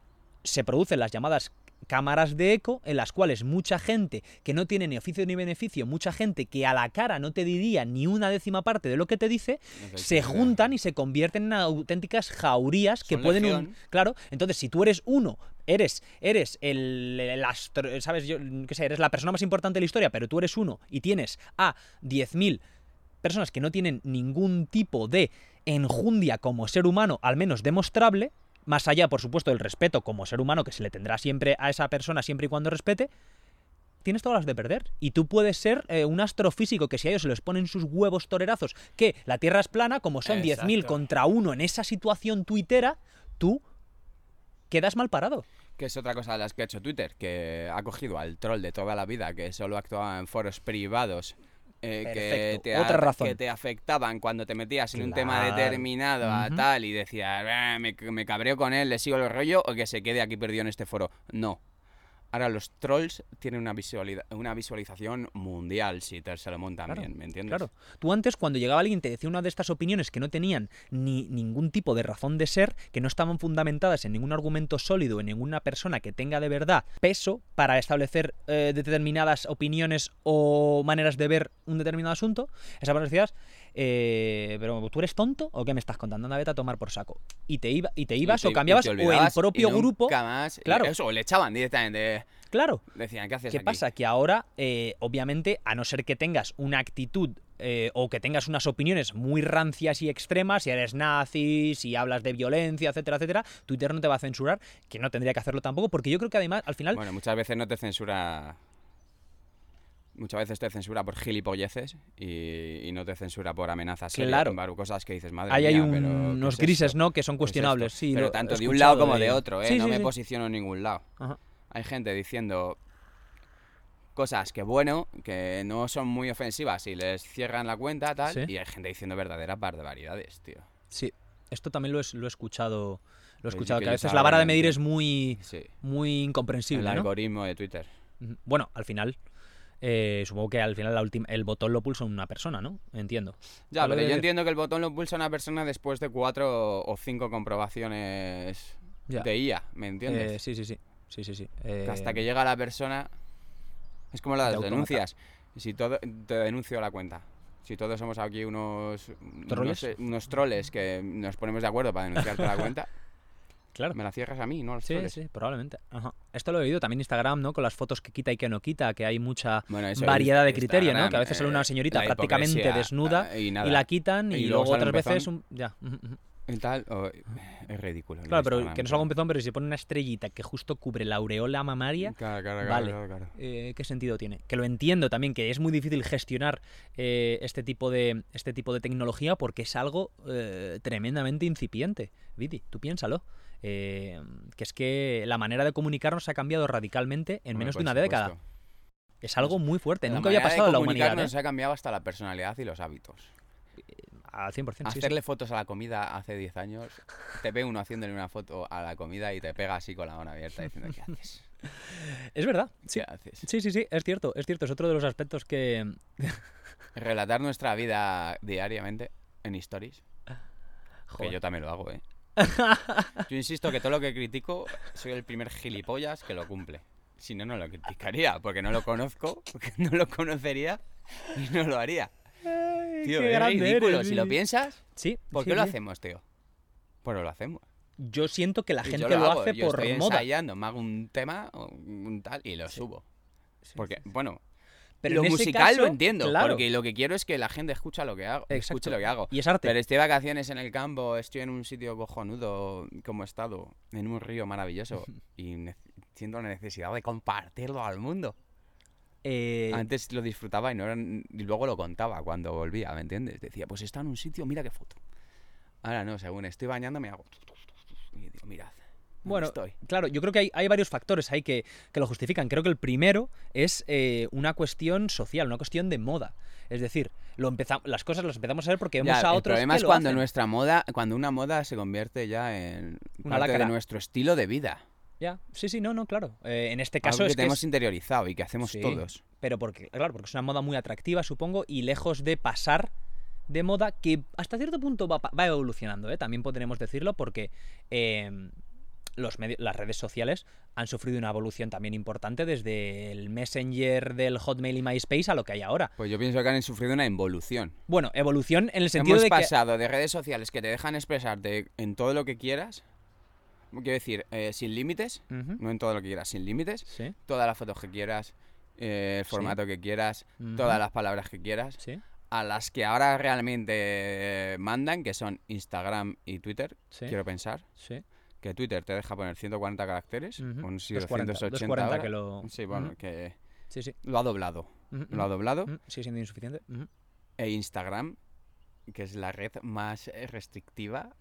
se producen las llamadas cámaras de eco en las cuales mucha gente que no tiene ni oficio ni beneficio, mucha gente que a la cara no te diría ni una décima parte de lo que te dice, se juntan y se convierten en auténticas jaurías que Son pueden un- claro entonces si tú eres uno eres eres el, el astro- sabes yo qué sé eres la persona más importante de la historia pero tú eres uno y tienes a 10.000 personas que no tienen ningún tipo de enjundia como ser humano al menos demostrable más allá por supuesto del respeto como ser humano que se le tendrá siempre a esa persona siempre y cuando respete tienes todas las de perder. Y tú puedes ser eh, un astrofísico que si a ellos se les ponen sus huevos torerazos, que la Tierra es plana, como son 10.000 Exacto. contra uno en esa situación tuitera, tú quedas mal parado. Que es otra cosa de las que ha hecho Twitter, que ha cogido al troll de toda la vida, que solo actuaba en foros privados, eh, que, te Otra razón. que te afectaban cuando te metías en un tema determinado a tal y decías, "Ah, me, me cabreo con él, le sigo el rollo o que se quede aquí perdido en este foro. No. Ahora los trolls tienen una, visualidad, una visualización mundial si te se lo montan Claro, bien, ¿me entiendes? Claro. Tú antes, cuando llegaba alguien y te decía una de estas opiniones que no tenían ni ningún tipo de razón de ser, que no estaban fundamentadas en ningún argumento sólido, en ninguna persona que tenga de verdad peso para establecer eh, determinadas opiniones o maneras de ver un determinado asunto, esa persona decías, eh, pero tú eres tonto o qué me estás contando, anda vete a tomar por saco. Y te, iba, y te Y ibas te- o cambiabas o el olvidabas y propio grupo. más- Claro. Eso, le echaban directamente. Claro. Decían, ¿qué haces ¿Qué aquí?". pasa? Que ahora, eh, obviamente, a no ser que tengas una actitud eh, o que tengas unas opiniones muy rancias y extremas, si eres nazi, si hablas de violencia, etcétera, etcétera, Twitter no te va a censurar, que no tendría que hacerlo tampoco, porque yo creo que además, al final, Bueno, muchas veces no te censura. Muchas veces te censura por gilipolleces y, y no te censura por amenazas. Claro. cosas que dices, madre ahí hay un- pero ¿qué unos es grises? ¿no? Que son ¿Qué es cuestionables. sí, pero tanto de un lado como de otro, ¿eh? Sí, no sí, me sí. posiciono en ningún lado. Ajá. Hay gente diciendo cosas que, bueno, que no son muy ofensivas y les cierran la cuenta, tal. Y hay gente diciendo verdaderas barbaridades, tío. Sí, esto también lo, es- lo he escuchado. Lo he escuchado, que que a ellos veces la vara de medir es muy, muy El incomprensible, ¿no? algoritmo de Twitter. Bueno, al final, eh, supongo que al final la última- el botón lo pulsa una persona, ¿no? Entiendo. Ya, pero yo entiendo que el botón lo pulsa una persona después de cuatro o cinco comprobaciones Ya. de IA, ¿me entiendes? Eh, sí, sí, sí. Sí, sí, sí. Hasta Eh, que llega la persona. Es como las de denuncias. Si todo, te denuncio la cuenta. Si todos somos aquí unos. ¿Troles? Unos, unos troles que nos ponemos de acuerdo para denunciarte la cuenta, Claro. me la cierras a mí, ¿no? a los Sí, sí, probablemente. Ajá. Esto lo he oído también en Instagram, ¿no? Con las fotos que quita y que no quita, que hay mucha Bueno, variedad de criterio, ¿no? Que a veces sale una eh, señorita prácticamente desnuda ah, y, la quitan y, Y luego, otras veces un... Ya. Y tal, es ridículo. Claro, pero Instagram, que no salga un pezón, pero si se pone una estrellita que justo cubre la aureola mamaria, Claro, claro, Vale. claro, eh, ¿qué sentido tiene? Que lo entiendo también, que es muy difícil gestionar eh, este, tipo de, este tipo de tecnología porque es algo eh, tremendamente incipiente. Viti, tú piénsalo. Eh, que es que la manera de comunicarnos ha cambiado radicalmente en menos de una década. Es algo muy fuerte. La Nunca había pasado en la humanidad. ¿eh? ha cambiado hasta la personalidad y los hábitos. Al 100%. sí, sí. Hacerle fotos a la comida hace 10 años, te ve uno haciéndole una foto a la comida y te pega así con la mano abierta diciendo, ¿qué haces? Es verdad. Sí. ¿Qué haces? sí, sí, sí, es cierto. Es cierto. Es otro de los aspectos que. Relatar nuestra vida diariamente en stories, que yo también lo hago, ¿eh? Yo insisto que todo lo que critico soy el primer gilipollas que lo cumple. Si no, no lo criticaría, porque no lo conozco, porque no lo conocería y no lo haría. Tío, qué es grande ridículo. eres, si lo piensas, Sí. ¿por sí, qué lo hacemos, tío? Pues lo hacemos. Yo siento que la gente lo, hago, hace yo por estoy moda. ensayando, me hago un tema, un tal, y lo subo. Porque, bueno, Pero lo en ese musical lo entiendo, claro. porque lo que quiero es que la gente escucha lo que hago, escuche lo que hago. Y es arte. Pero estoy de vacaciones en el campo, estoy en un sitio cojonudo como he estado, en un río maravilloso, y ne- siento la necesidad de compartirlo al mundo. Eh, Antes lo disfrutaba y, no era- y luego lo contaba cuando volvía, ¿me entiendes? Decía, pues está en un sitio, mira qué foto. Ahora no, según estoy bañando me hago... Y digo, mirad, ¿dónde Bueno, estoy. Claro, yo creo que hay, hay varios factores ahí que, que lo justifican. Creo que el primero es eh, una cuestión social, una cuestión de moda. Es decir, lo las cosas las empezamos a ver porque vemos Ya, a el otros problema que es lo cuando hacen. nuestra moda, cuando una moda se convierte ya en Una parte de nuestro estilo de vida. Ya, sí, sí, no, no, claro. Eh, en este Algo caso que es que tenemos es- interiorizado y que hacemos Sí. todos. Pero porque, claro, porque es una moda muy atractiva, supongo, y lejos de pasar de moda, que hasta cierto punto va evolucionando, ¿eh? también podremos decirlo, porque eh, los las redes sociales han sufrido una evolución también importante desde el Messenger del Hotmail y MySpace a lo que hay ahora. Pues yo pienso que han sufrido una involución. Bueno, evolución en el sentido Hemos de que... pasado de redes sociales que te dejan expresarte en todo lo que quieras, quiero decir, eh, sin límites, no en todo lo que quieras, sin límites, Sí, todas las fotos que quieras, eh, el Sí. formato que quieras, todas las palabras que quieras, sí, a las que ahora realmente mandan, que son Instagram y Twitter, quiero pensar. sí. Que Twitter te deja poner 140 caracteres, 240, 280 240 ahora. que lo... Sí, bueno, que Sí, sí. lo ha doblado. Lo ha doblado. Sigue siendo insuficiente. E Instagram, que es la red más eh, restrictiva,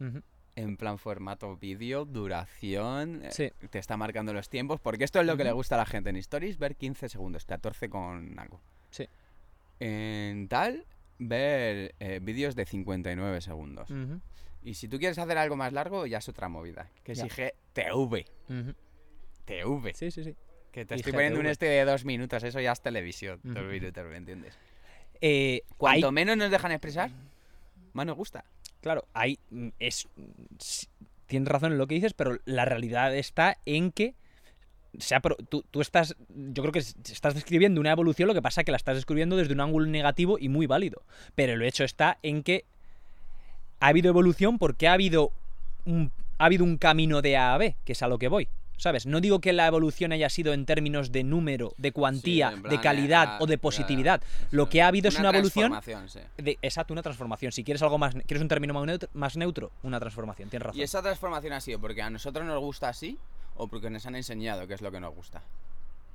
en plan formato vídeo, duración, eh, Sí. te está marcando los tiempos, porque esto es lo que le gusta a la gente en Stories, ver 15 segundos, 14 con algo. Sí. En tal, ver eh, vídeos de 59 segundos. Y si tú quieres hacer algo más largo, ya es otra movida, que Ya. exige TV. ujú. TV. Sí, sí, sí. Que te Y estoy poniendo un este de dos minutos, eso ya es televisión. Dos minutos, ¿me entiendes? Eh, Cuanto hay- menos nos dejan expresar, más nos gusta. Claro, hay. mm, Es, tienes razón en lo que dices, pero la realidad está en que. Se ha pro- tú, tú estás. Yo creo que estás describiendo una evolución, lo que pasa es que la estás describiendo desde un ángulo negativo y muy válido. Pero el hecho está en que ha habido evolución porque ha habido un, ha habido un camino de A a B, que es a lo que voy. ¿Sabes? No digo que la evolución haya sido en términos de número, de cuantía, Sí, de calidad ah, o de claro, positividad. Lo que ha habido es una evolución sí. de, exacto, una transformación. Si quieres algo más, quieres un término más neutro, más neutro una transformación. Tienes razón. ¿Y esa transformación ha sido porque a nosotros nos gusta así o porque nos han enseñado qué es lo que nos gusta?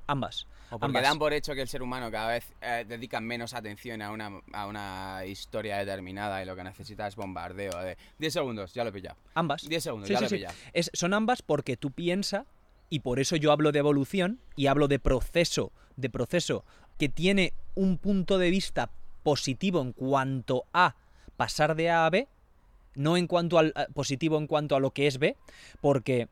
Ambas. O porque Ambas. dan por hecho que el ser humano cada vez eh, dedica menos atención a una, a una historia determinada y lo que necesita es bombardeo de 10 segundos, ya lo he pillado. Ambas. 10 segundos, Sí, ya sí, lo he sí. pillado. Es, son ambas porque tú piensas, y por eso yo hablo de evolución y hablo de proceso, de proceso que tiene un punto de vista positivo en cuanto a pasar de A a B, no en cuanto al positivo en cuanto a lo que es B, porque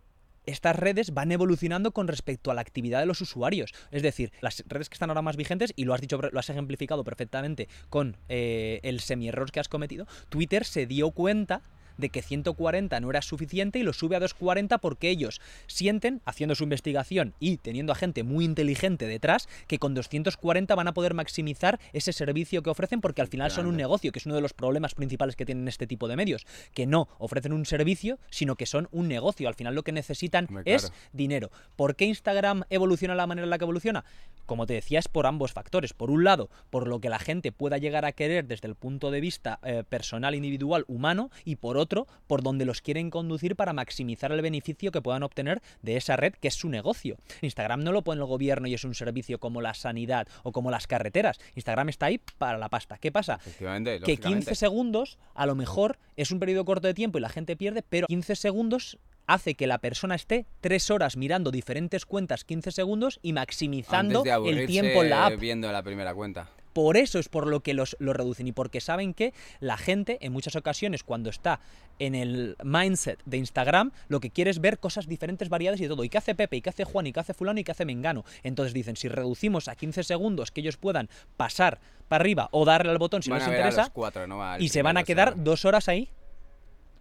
estas redes van evolucionando con respecto a la actividad de los usuarios. Es decir, las redes que están ahora más vigentes, y lo has dicho, lo has ejemplificado perfectamente con eh, el semi-error que has cometido, Twitter se dio cuenta de que 140 no era suficiente y lo sube a 240 porque ellos sienten, haciendo su investigación y teniendo a gente muy inteligente detrás, que con 240 van a poder maximizar ese servicio que ofrecen porque al final son un negocio, que es uno de los problemas principales que tienen este tipo de medios, que no ofrecen un servicio, sino que son un negocio. Al final lo que necesitan es claro. dinero. ¿Por qué Instagram evoluciona la manera en la que evoluciona? Como te decía, es por ambos factores. Por un lado, por lo que la gente pueda llegar a querer desde el punto de vista eh, personal, individual, humano, y por otro, por donde los quieren conducir para maximizar el beneficio que puedan obtener de esa red, que es su negocio. Instagram no lo pone el gobierno y es un servicio como la sanidad o como las carreteras. Instagram está ahí para la pasta. ¿Qué pasa? Que 15 lógicamente. segundos a lo mejor es un periodo corto de tiempo y la gente pierde, pero 15 segundos hace que la persona esté 3 horas mirando diferentes cuentas 15 segundos y maximizando el tiempo en la app. viendo la primera cuenta. Por eso es por lo que los, lo reducen y porque saben que la gente en muchas ocasiones cuando está en el mindset de Instagram lo que quiere es ver cosas diferentes, variadas y todo. ¿Y qué hace Pepe? ¿Y qué hace Juan? ¿Y qué hace fulano? ¿Y qué hace Mengano? Entonces dicen, si reducimos a 15 segundos que ellos puedan pasar para arriba o darle al botón si Van les interesa cuatro, no y se van a quedar dos horas ahí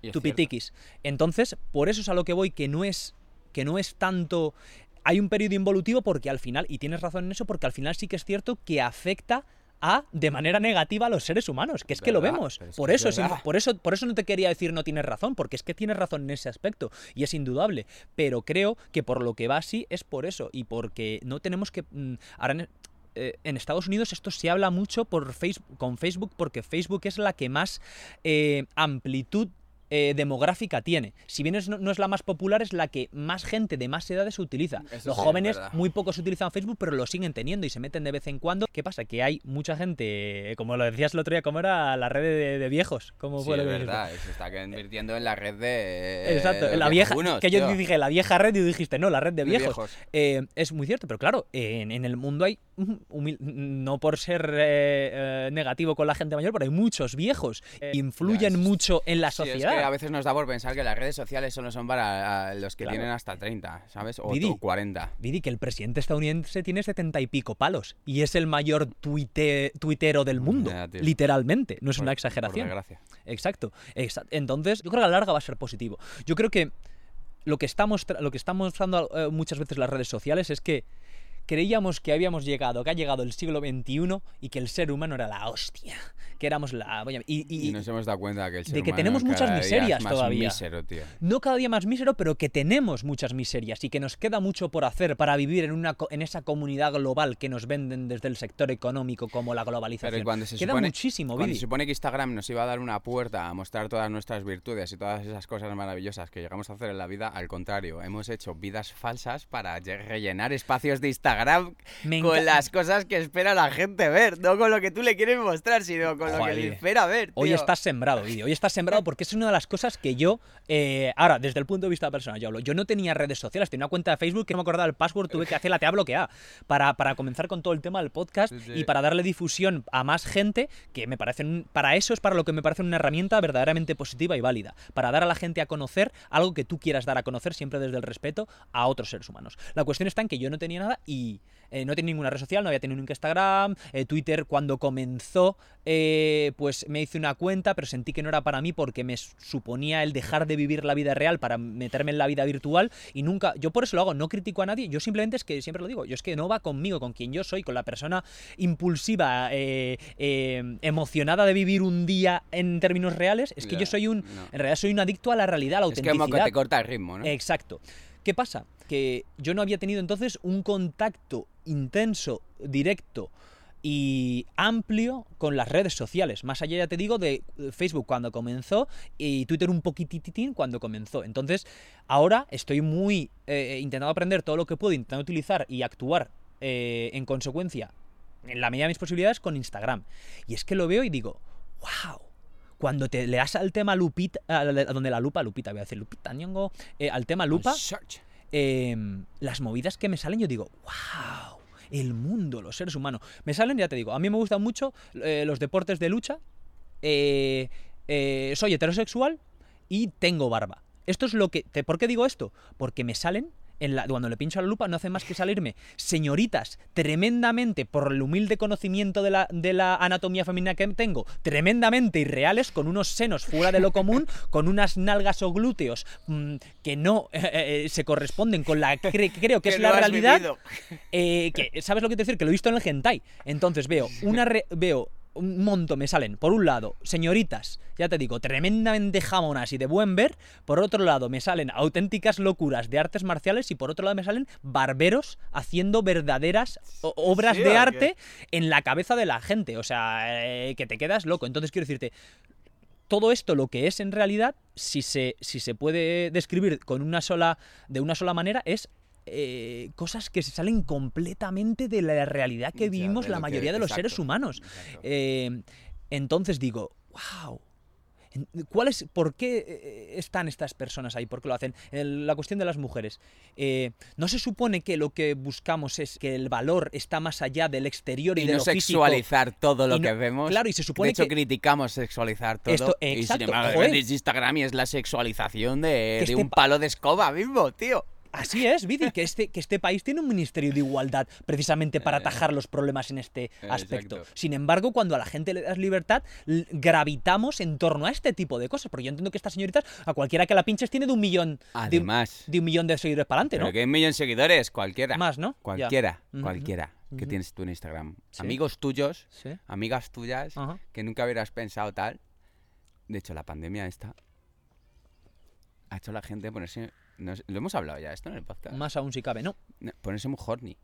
cierto. tupitiquis. Entonces, por eso es a lo que voy, que no es, que no es tanto hay un periodo involutivo porque al final, y tienes razón en eso, porque al final sí que es cierto que afecta a de manera negativa a los seres humanos, que es que lo vemos. Es Por eso, es por eso, por eso no te quería decir no tienes razón, porque es que tienes razón en ese aspecto y es indudable. Pero creo que por lo que va así es por eso y porque no tenemos que mm, ahora en, eh, en Estados Unidos esto se habla mucho por Facebook, con Facebook porque Facebook es la que más eh, amplitud eh, demográfica tiene. Si bien es- no, no es la más popular, es la que más gente de más edades utiliza. Eso Los sí, jóvenes muy pocos utilizan Facebook, pero lo siguen teniendo y se meten de vez en cuando. ¿Qué pasa? Que hay mucha gente, eh, como lo decías el otro día, como era la red de, de viejos. ¿Cómo Sí, es verdad, se está convirtiendo en la red de. Exacto, de la vieja, que yo tío. dije la vieja red y dijiste no, la red de De viejos. Eh, es muy cierto, pero claro, en, en el mundo hay, humil- no por ser eh, eh, negativo con la gente mayor, pero hay muchos viejos influyen ya, es- mucho en la Sí, es sociedad. que a veces nos da por pensar que las redes sociales solo son para los que Claro. tienen hasta 30, ¿sabes? O, Vidi. o 40. Vidi, que el presidente estadounidense tiene setenta y pico palos y es el mayor tuite- tuitero del mundo, literalmente, no es Por- una exageración. desgracia. Exacto, exa- Entonces, yo creo que a la larga va a ser positivo. Yo creo que lo que está, lo que está mostrando eh, muchas veces las redes sociales es que creíamos que habíamos llegado, que ha llegado el siglo XXI y que el ser humano era la hostia, que éramos la... Y, y- Y, nos hemos dado cuenta que el ser de que humano tenemos muchas cada día es miserias más todavía. mísero, tío. no cada día más mísero, pero que tenemos muchas miserias y que nos queda mucho por hacer para vivir en, una, en esa comunidad global que nos venden desde el sector económico como la globalización. Pero cuando se queda supone, muchísimo, cuando se supone que Instagram nos iba a dar una puerta a mostrar todas nuestras virtudes y todas esas cosas maravillosas que llegamos a hacer en la vida, al contrario, hemos hecho vidas falsas para lle- rellenar espacios de Instagram Me con las cosas que espera la gente ver, no con lo que tú le quieres mostrar, sino con lo que le espera ver. Hoy estás sembrado, vídeo. Hoy estás sembrado porque es una de las cosas que yo, eh, ahora, desde el punto de vista personal, yo hablo. Yo no tenía redes sociales, tenía una cuenta de Facebook que no me acordaba el password, tuve que hacer la tea bloqueada para, para comenzar con todo el tema del podcast Sí, sí. y para darle difusión a más gente, que me parecen, para eso es para lo que me parece una herramienta verdaderamente positiva y válida. Para dar a la gente a conocer algo que tú quieras dar a conocer, siempre desde el respeto a otros seres humanos. La cuestión está en que yo no tenía nada y eh, no tenía ninguna red social, no había tenido nunca Instagram, eh, Twitter cuando comenzó, eh, pues me hice una cuenta, pero sentí que no era para mí porque me suponía el dejar de vivir la vida real para meterme en la vida virtual y nunca, yo por eso lo hago, no critico a nadie, yo simplemente es que siempre lo digo, yo es que no va conmigo, con quien yo soy, con la persona impulsiva, emocionada de vivir un día en términos reales, es que yo soy un, no. en realidad soy un adicto a la realidad, a la Es que autenticidad. como que te corta el ritmo, ¿no? Exacto. ¿Qué pasa? Que yo no había tenido entonces un contacto intenso, directo y amplio con las redes sociales. Más allá, ya te digo, de eh, Facebook cuando comenzó y Twitter un poquititín cuando comenzó. Entonces, ahora estoy muy eh, intentando aprender todo lo que puedo, intentando utilizar y actuar eh, en consecuencia, en la medida de mis posibilidades, con Instagram. Y es que lo veo y digo, wow. Cuando te le das al tema Lupita, a, a donde la lupa, Lupita, voy a decir Lupita, Ñongo, eh, al tema lupa, Search. Eh, las movidas que me salen, yo digo, wow, el mundo, los seres humanos. Me salen, ya te digo, a mí me gustan mucho eh, los deportes de lucha, eh, eh, soy heterosexual y tengo barba. Esto es lo que... te- ¿Por qué digo esto? Porque me salen... En la, cuando le pincho a la lupa no hace más que salirme señoritas tremendamente, por el humilde conocimiento de la, de la anatomía femenina que tengo, tremendamente irreales, con unos senos fuera de lo común, con unas nalgas o glúteos mm, que no eh, eh, se corresponden con la que cre- creo que, es la realidad. Eh, que, ¿Sabes lo que te decir? Que lo he visto en el hentai. Entonces veo una re- veo un montón me salen, por un lado, señoritas, ya te digo, tremendamente jamonas y de buen ver, por otro lado me salen auténticas locuras de artes marciales y por otro lado me salen barberos haciendo verdaderas obras Sí, de arte en la cabeza de la gente, o sea, eh, que te quedas loco. Entonces quiero decirte, todo esto lo que es en realidad, si se, si se puede describir con una sola, de una sola manera, es eh, cosas que se salen completamente de la realidad que vivimos la que- mayoría de los exacto, seres humanos. exacto. Eh, entonces digo, wow. ¿Cuál es, ¿Por qué eh, están estas personas ahí? ¿Por qué lo hacen? La cuestión de las mujeres. Eh, ¿No se supone que lo que buscamos es que el valor está más allá del exterior y, Y de no lo físico? sexualizar todo lo no- que vemos. claro, y se supone de hecho, que- criticamos sexualizar todo. Esto- y sin exacto, embargo, Instagram y es la sexualización de, de este un pa- palo de escoba mismo, tío. Así es, Vidi, que este, que este país tiene un ministerio de igualdad precisamente para Eh, atajar los problemas en este aspecto. exacto. Sin embargo, cuando a la gente le das libertad, gravitamos en torno a este tipo de cosas. Porque yo entiendo que estas señoritas, a cualquiera que la pinches, tiene de un millón de, Además, de un millón de seguidores para adelante, pero ¿no? que hay un millón de seguidores, cualquiera. Más, ¿no? Ya. Cualquiera, cualquiera que tienes tú en Instagram. Sí. Amigos tuyos, Sí. amigas tuyas, Ajá. que nunca hubieras pensado tal. De hecho, la pandemia esta ha hecho a la gente ponerse... no lo hemos hablado ya esto en el podcast. Más aún si cabe, ¿no? No, Ponerse muy horny.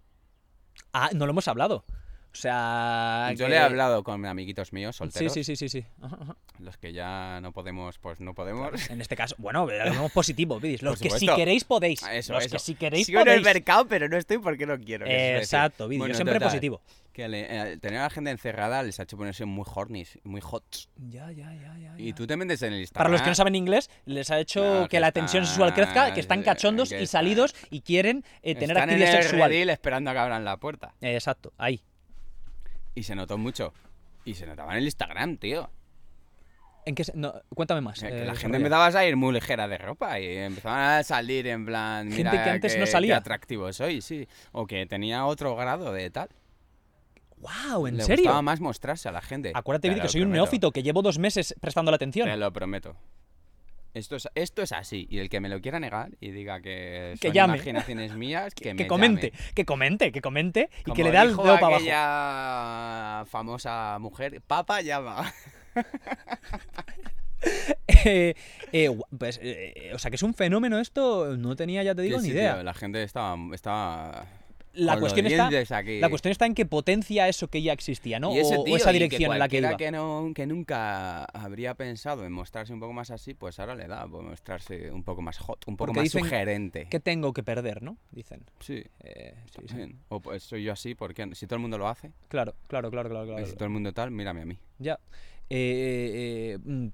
Ah, no lo hemos hablado. O sea. Yo que- le he hablado con amiguitos míos Sí, solteros. sí, sí, sí, sí. Ajá, ajá. Los que ya no podemos, pues no podemos. En este caso, bueno, hablamos positivo, Vidis. Los que si queis podéis. Eso, los eso. que si queréis Sigo en el podéis. mercado, pero no estoy porque no quiero. Exacto, Vidis. Bueno, yo siempre total, positivo. Que eh, tener a la gente encerrada les ha hecho ponerse muy horny, muy hot. Ya, ya, ya, ya. Y tú te metes en el Para Instagram. los que no saben inglés, les ha hecho que, que la tensión sexual crezca, que están cachondos que y están- salidos y quieren eh, tener Están en actividad el sexual. redil esperando a que abran la puerta. Eh, exacto, ahí. Y se notó mucho. Y se notaba en el Instagram, tío. ¿En qué se- no, cuéntame más. Eh, la gente empezaba a salir muy ligera de ropa y empezaban a salir en plan. Gente Mira que antes qué- no qué salía". atractivo soy, sí. O que tenía otro grado de tal. ¡Wow! ¿En Le serio? gustaba más mostrarse a la gente. Acuérdate, Te Vidi, lo que soy un prometo. neófito que llevo dos meses prestando la atención. Te lo prometo. Esto es, esto es así. Y el que me lo quiera negar y diga que Que son llame. imaginaciones mías, que, me que comente, llame. que comente, que comente y Como que le da el dedo para abajo. aquella famosa mujer, papa llama. Eh, eh, pues, eh, o sea, que es un fenómeno esto, no tenía, ya te digo, Sí, ni sí, idea. tío, la gente estaba, estaba la, con cuestión está, aquí. la cuestión está en que potencia eso que ya existía, ¿no? Y ese o, esa y dirección en la que iba. que, no, que nunca habría pensado en mostrarse un poco más así, pues ahora le da por mostrarse un poco más hot, un poco Porque más sugerente. ¿Qué tengo que perder, no? Dicen. Sí, Eh, sí, sí. también. O pues soy yo así, porque si todo el mundo lo hace, Claro, claro, claro, claro. y claro. si todo el mundo tal, mírame a mí. Ya. Eh, eh, mm,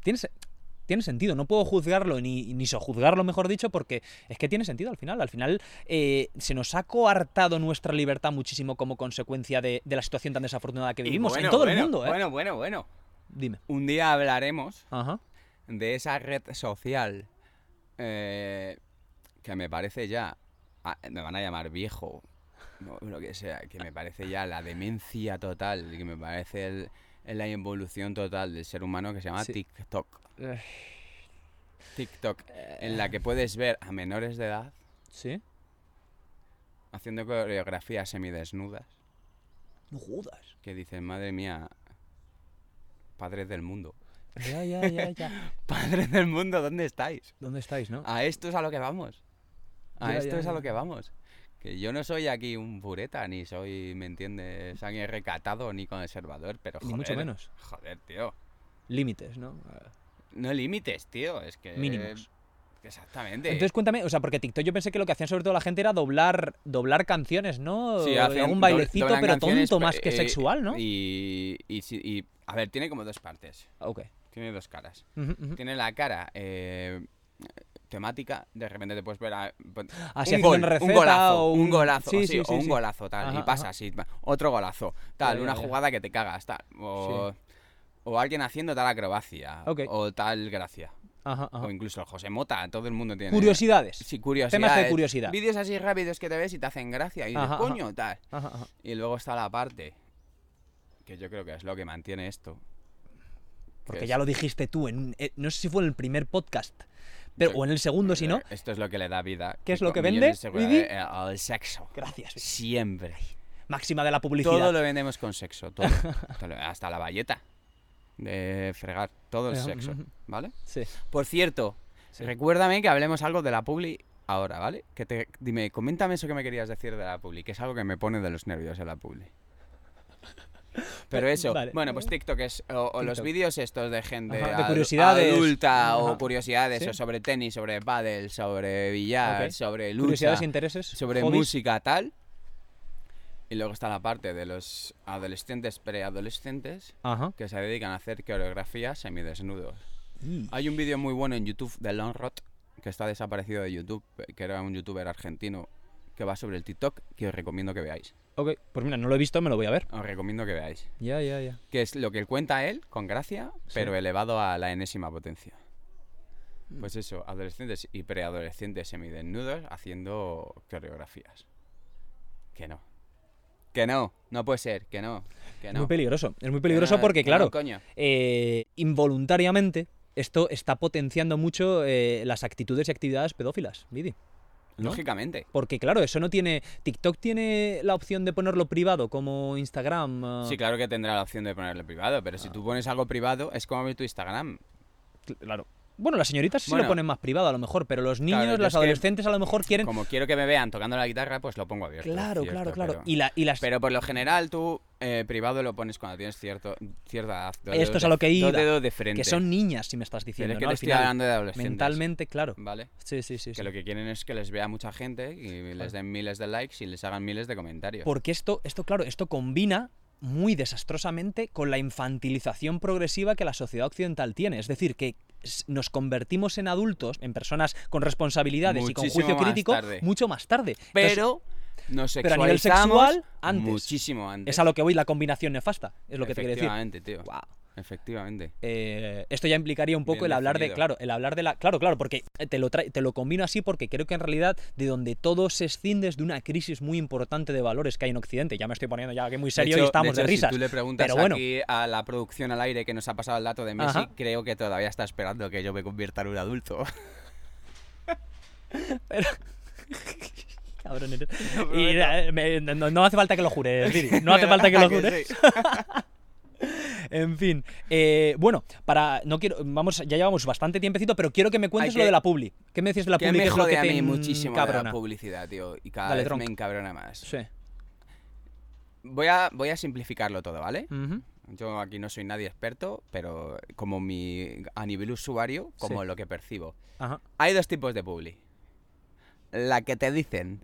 tiene, se- tiene sentido. No puedo juzgarlo ni, ni sojuzgarlo, mejor dicho, porque es que tiene sentido al final. Al final eh, se nos ha coartado nuestra libertad muchísimo como consecuencia de, de la situación tan desafortunada que vivimos bueno, en todo el mundo, ¿eh? Bueno, bueno, bueno. Dime. Un día hablaremos Ajá. de esa red social eh, que me parece ya, ah, me van a llamar viejo, o lo que sea, que me parece ya la demencia total, que me parece el- la involución total del ser humano que se llama Sí. TikTok. Eh, TikTok, en la que puedes ver a menores de edad ¿Sí? haciendo coreografías semidesnudas No jodas. que dicen, madre mía, padres del mundo. Ya, ya, ya, ya. Padres del mundo, ¿dónde estáis? ¿Dónde estáis, no? A esto es a lo que vamos. A Ya, esto ya, es a lo que vamos. Que yo no soy aquí un pureta, ni soy, ¿me entiendes? Alguien recatado ni conservador, pero Ni joder. mucho menos. Joder, tío. Límites, ¿no? No límites, tío. Es que. Mínimos. Exactamente. Entonces cuéntame, o sea, porque TikTok yo pensé que lo que hacían sobre todo la gente era doblar, doblar canciones, ¿no? Sí, algún doble- bailecito, pero tonto más que eh, sexual, ¿no? Y, y, a ver, tiene como dos partes. Ok. Tiene dos caras. Tiene la cara eh, temática, de repente te puedes ver a, Así un gol, receta un golazo, o un, un- golazo, Sí, sí, sí, o un golazo tal, Ajá, y pasa ajá. así, otro golazo, tal, una jugada que te cagas, tal, o, o alguien haciendo tal acrobacia, o tal gracia, Ajá, ajá. o incluso el José Mota, todo el mundo tiene... Curiosidades. Sí, curiosidades. Temas de curiosidad. Vídeos así rápidos que te ves y te hacen gracia y dices, Ajá, ajá. coño, tal. Y luego está la parte que yo creo que es lo que mantiene esto. que Porque es- ya lo dijiste tú, en, eh, no sé si fue en el primer podcast, pero, Yo- o en el segundo, si no. Esto es lo que le da vida. ¿Qué es lo que vende, de eh, Al sexo. Gracias. Siempre. Máxima de la publicidad. Todo lo vendemos con sexo, todo. Hasta la valleta de fregar, todo Ajá, sexo. ¿vale? Sí. Por cierto, Sí. recuérdame que hablemos algo de la publi ahora, ¿vale? Que te, dime, coméntame eso que me querías decir de la publi, que es algo que me pone de los nervios en la publi. Pero eso, Vale. bueno, pues TikTok es, o, o los vídeos estos de gente Ajá, de curiosidades. adulta Ajá. o curiosidades Sí. o sobre tenis, sobre pádel, sobre billar, sobre lucha, Curiosidades e intereses. sobre hobbies. música tal. Y luego está la parte de los adolescentes, preadolescentes, Ajá. que se dedican a hacer coreografías semidesnudos. Y- Hay un vídeo muy bueno en YouTube de Longrot, que está desaparecido de YouTube, que era un youtuber argentino que va sobre el TikTok, que os recomiendo que veáis. Ok, pues mira, no lo he visto, me lo voy a ver. Os recomiendo que veáis. Ya, ya, ya. Que es lo que cuenta él, con gracia, Sí. pero elevado a la enésima potencia. Pues eso, adolescentes y preadolescentes semidesnudos haciendo coreografías. Que no. Que no, no puede ser, que no. Que Es no. muy peligroso. Es muy peligroso no, porque, no, claro, coño. eh, involuntariamente esto está potenciando mucho eh, las actitudes y actividades pedófilas, Vidi. ¿no? Lógicamente. Porque, claro, eso no tiene. TikTok tiene la opción de ponerlo privado, como Instagram. ah, Sí, claro que tendrá la opción de ponerlo privado, pero Ah. si tú pones algo privado, es como tu Instagram. Claro. Bueno, las señoritas sí Bueno. lo ponen más privado, a lo mejor, pero los niños, es que- adolescentes, a lo mejor quieren. Como quiero que me vean tocando la guitarra, pues lo pongo abierto. Claro, cierto, claro, claro. Pero, Y, la, y las. pero por lo general tú eh, privado lo pones cuando tienes cierto, cierta edad. Esto es a lo que iba, de frente. que son niñas, si me estás Pero diciendo. es que ¿no? te Al estoy final, hablando de adolescentes. mentalmente, claro. ¿Vale? Sí, sí, sí. Que sí. lo que quieren es que les vea mucha gente y les den miles de likes y les hagan miles de comentarios. Porque esto, esto, claro, esto combina muy desastrosamente con la infantilización progresiva que la sociedad occidental tiene. Es decir, que nos convertimos en adultos, en personas con responsabilidades y con juicio crítico tarde. mucho más tarde. Entonces, Pero nos pero a nivel sexual, antes. muchísimo antes. es a lo que voy la combinación nefasta, es lo que te quiero decir. Tío. Guau. Efectivamente. Eh, esto ya implicaría un poco Bien el hablar de, claro, el hablar de la, claro, claro, porque te lo, te lo combino así porque creo que en realidad de donde todo se escinde es de una crisis muy importante de valores que hay en Occidente. Ya me estoy poniendo ya que muy serio hecho, y estamos de, hecho, risas. Si tú le preguntas pero bueno, aquí a la producción al aire que nos ha pasado el dato de Messi, Ajá. creo que todavía está esperando que yo me convierta en un adulto. cabrón prometo. Y eh, me- no, no hace falta que lo jures, Didi, No hace falta que lo jures. sí. En fin, eh, bueno, para no quiero, vamos, ya llevamos bastante tiempecito, pero quiero que me cuentes lo de la publi. ¿Qué me decías de la Que publi? me ¿Qué es lo jode que a te mí muchísimo de la publicidad, tío. Y cada Dale, vez tronc. me encabrona más. Sí. Voy a, voy a simplificarlo todo, ¿vale? Yo aquí no soy nadie experto, pero como mi a nivel usuario, como Sí. lo que percibo. Ajá. Hay dos tipos de publi. La que te dicen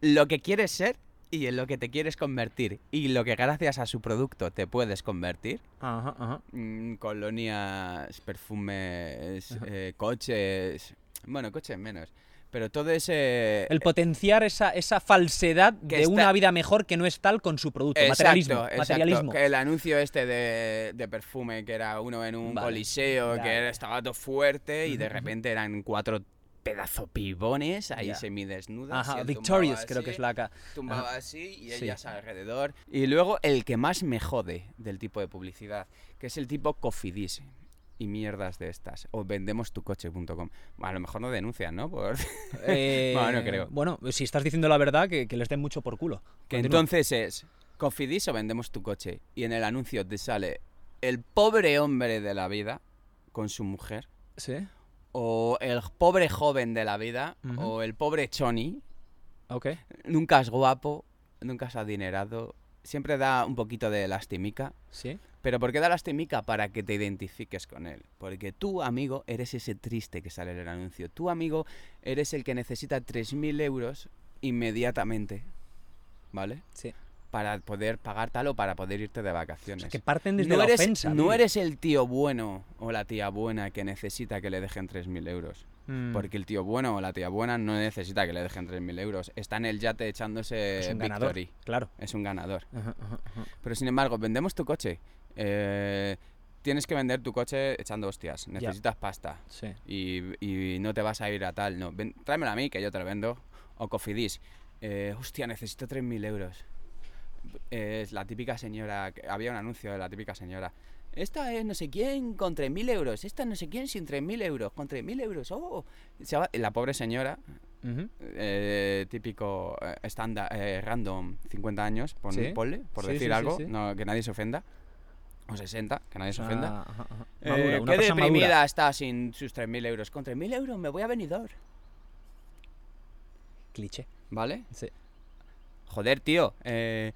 lo que quieres ser y en lo que te quieres convertir. Y lo que gracias a su producto te puedes convertir. Ajá, ajá. Mm, colonias, perfumes, Ajá. eh, coches. Bueno, coches menos. Pero todo ese... El potenciar esa, esa falsedad de está- una vida mejor que no es tal con su producto. Exacto, materialismo. exacto. materialismo. Que el anuncio este de, de perfume, que era uno en un Vale, coliseo, que vale. estaba todo fuerte y de repente eran cuatro pedazo pibones ahí Ya. semidesnudas. y Ajá, Victorious creo que es la ca- Tumbaba Ajá. así y Sí. ellas alrededor. Y luego el que más me jode del tipo de publicidad, que es el tipo Cofidis y mierdas de estas. O vendemostucoche.com. A lo mejor no denuncian, ¿no? Por... Eh, Bueno, no creo. Bueno, si estás diciendo la verdad, que, que les den mucho por culo. Que Continúa. entonces es Cofidis o vendemos tu coche. Y en el anuncio te sale el pobre hombre de la vida con su mujer. Sí, O el pobre joven de la vida. O el pobre Choni. ok. Nunca es guapo. Nunca es adinerado. Siempre da un poquito de lastimica. Sí. Pero ¿por qué da lastimica? Para que te identifiques con él. Porque tú, amigo, eres ese triste que sale en el anuncio. Tú, amigo, eres el que necesita 3.000 euros inmediatamente. ¿Vale? Sí. Para poder pagar tal o para poder irte de vacaciones. Que parten desde no la eres, ofensa. no tío. eres el tío bueno o la tía buena que necesita que le dejen 3.000 euros. Mm, Porque el tío bueno o la tía buena no necesita que le dejen 3.000 euros. Está en el yate echándose es un ganador. Victory. Claro. Es un ganador. Ajá, ajá, ajá. Pero sin embargo, vendemos tu coche. Eh, tienes que vender tu coche echando hostias. Necesitas pasta. Sí. Y, y no te vas a ir a tal. No, ven- tráemelo a mí que yo te lo vendo. O Cofidis. Eh, hostia, necesito 3.000 euros. Es la típica señora. Había un anuncio de la típica señora. Esta es no sé quién con 3.000 euros. Esta no sé quién sin 3.000 euros. Con 3.000 euros. Oh. La pobre señora, Ujú. eh, típico eh, estándar, eh, random, 50 años, pon- Sí. ponle, por Sí, decir sí, algo, no, que nadie se ofenda. O 60, que nadie se ofenda. Ah, ajá, ajá. Eh, Madura, una qué deprimida madura. está sin sus 3.000 euros. Con 3.000 euros me voy a venidor. Cliché. ¿Vale? Sí. Joder, tío. eh,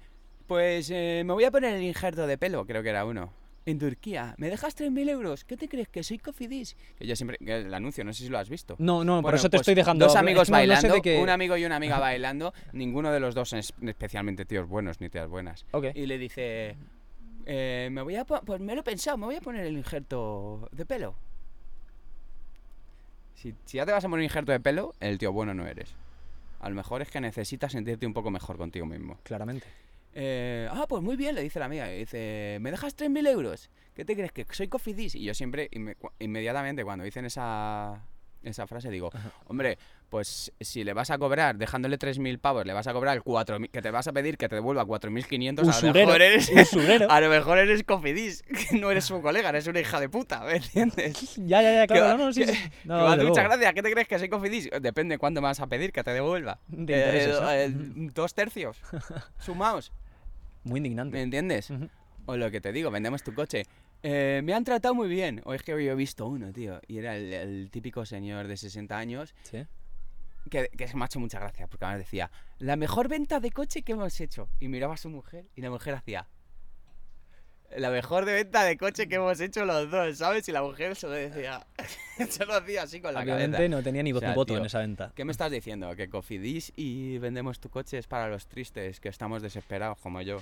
pues eh, me voy a poner el injerto de pelo, creo que era uno. En Turquía. ¿Me dejas 3.000 euros? ¿Qué te crees? ¿Que soy Cofidis? Que yo siempre... que el anuncio, no sé si lo has visto. No, no, por eso te pues, estoy dejando. Dos amigos no sé bailando, un amigo y una amiga bailando, ninguno de los dos es especialmente tíos buenos ni tías buenas. Ok. Y le dice, eh, me voy a pues me lo he pensado, me voy a poner el injerto de pelo. Si, si ya te vas a poner un injerto de pelo, el tío bueno no eres. A lo mejor es que necesitas sentirte un poco mejor contigo mismo. Claramente. Eh, ah, pues muy bien, le dice la amiga. Y dice, ¿me dejas 3.000 euros? ¿Qué te crees? ¿Que soy cofidis? Y yo siempre, inme- inmediatamente, cuando dicen esa, esa frase, digo, hombre, pues si le vas a cobrar, dejándole 3.000 pavos, le vas a cobrar 4.000, que te vas a pedir que te devuelva 4.500, a lo mejor eres... usurero. A lo mejor eres cofidis, que no eres su colega, eres una hija de puta, ¿me entiendes? Ya, ya, ya, claro. no, no, sí. No, que muchas gracias, ¿qué te crees que soy cofidis? Depende cuándo me vas a pedir que te devuelva. De Eh, eh, dos tercios, sumaos, Muy indignante. ¿me entiendes? Ujú. O lo que te digo, vendemos tu coche. Eh, me han tratado muy bien. O es que yo he visto uno, tío. Y era el, el típico señor de 60 años Sí. que, que se me ha hecho mucha gracia. Porque además decía, la mejor venta de coche que hemos hecho. Y miraba a su mujer y la mujer hacía, la mejor de venta de coche que hemos hecho los dos, ¿sabes? Y la mujer se lo decía, se lo hacía así con la Obviamente cabeza. no tenía ni O voz sea, ni voto tío, en esa venta. ¿Qué me estás diciendo? ¿Que Cofidis y vendemos tu coche es para los tristes, que estamos desesperados como yo?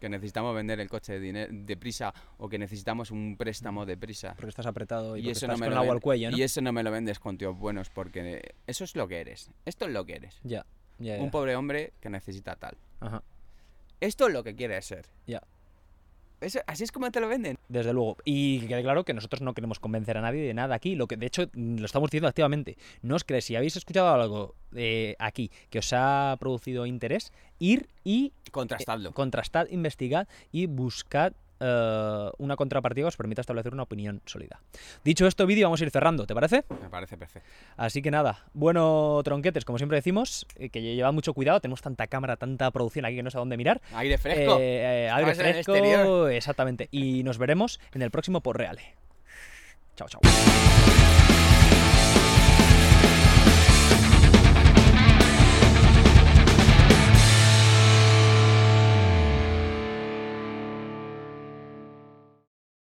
¿Que necesitamos vender el coche de deprisa o que necesitamos un préstamo deprisa? Porque estás apretado y, Y eso, estás no me con lo agua al cuello, ¿no? y eso no me lo vendes con tíos buenos porque eso es lo que eres. Esto es lo que eres. Ya, ya. Un pobre hombre que necesita tal. Ajá. Esto es lo que quieres ser. Ya. Eso, así es como te lo venden. Desde luego. Y que quede claro que nosotros no queremos convencer a nadie de nada aquí. Lo que, de hecho, mm, lo estamos diciendo activamente. No os creéis, si habéis escuchado algo eh, aquí que os ha producido interés, ir y Contrastadlo. contrastad, investigad y buscad eh, una contrapartida que os permita establecer una opinión sólida. Dicho esto, vídeo, vamos a ir cerrando, ¿te parece? Me parece perfecto. Así que nada, bueno, tronquetes, como siempre decimos, eh, que llevad mucho cuidado, tenemos tanta cámara, tanta producción aquí que no sé a dónde mirar. Aire fresco. Eh, eh, aire Estabas en el fresco, exactamente. Y nos veremos en el próximo por Reale. Chao, chao.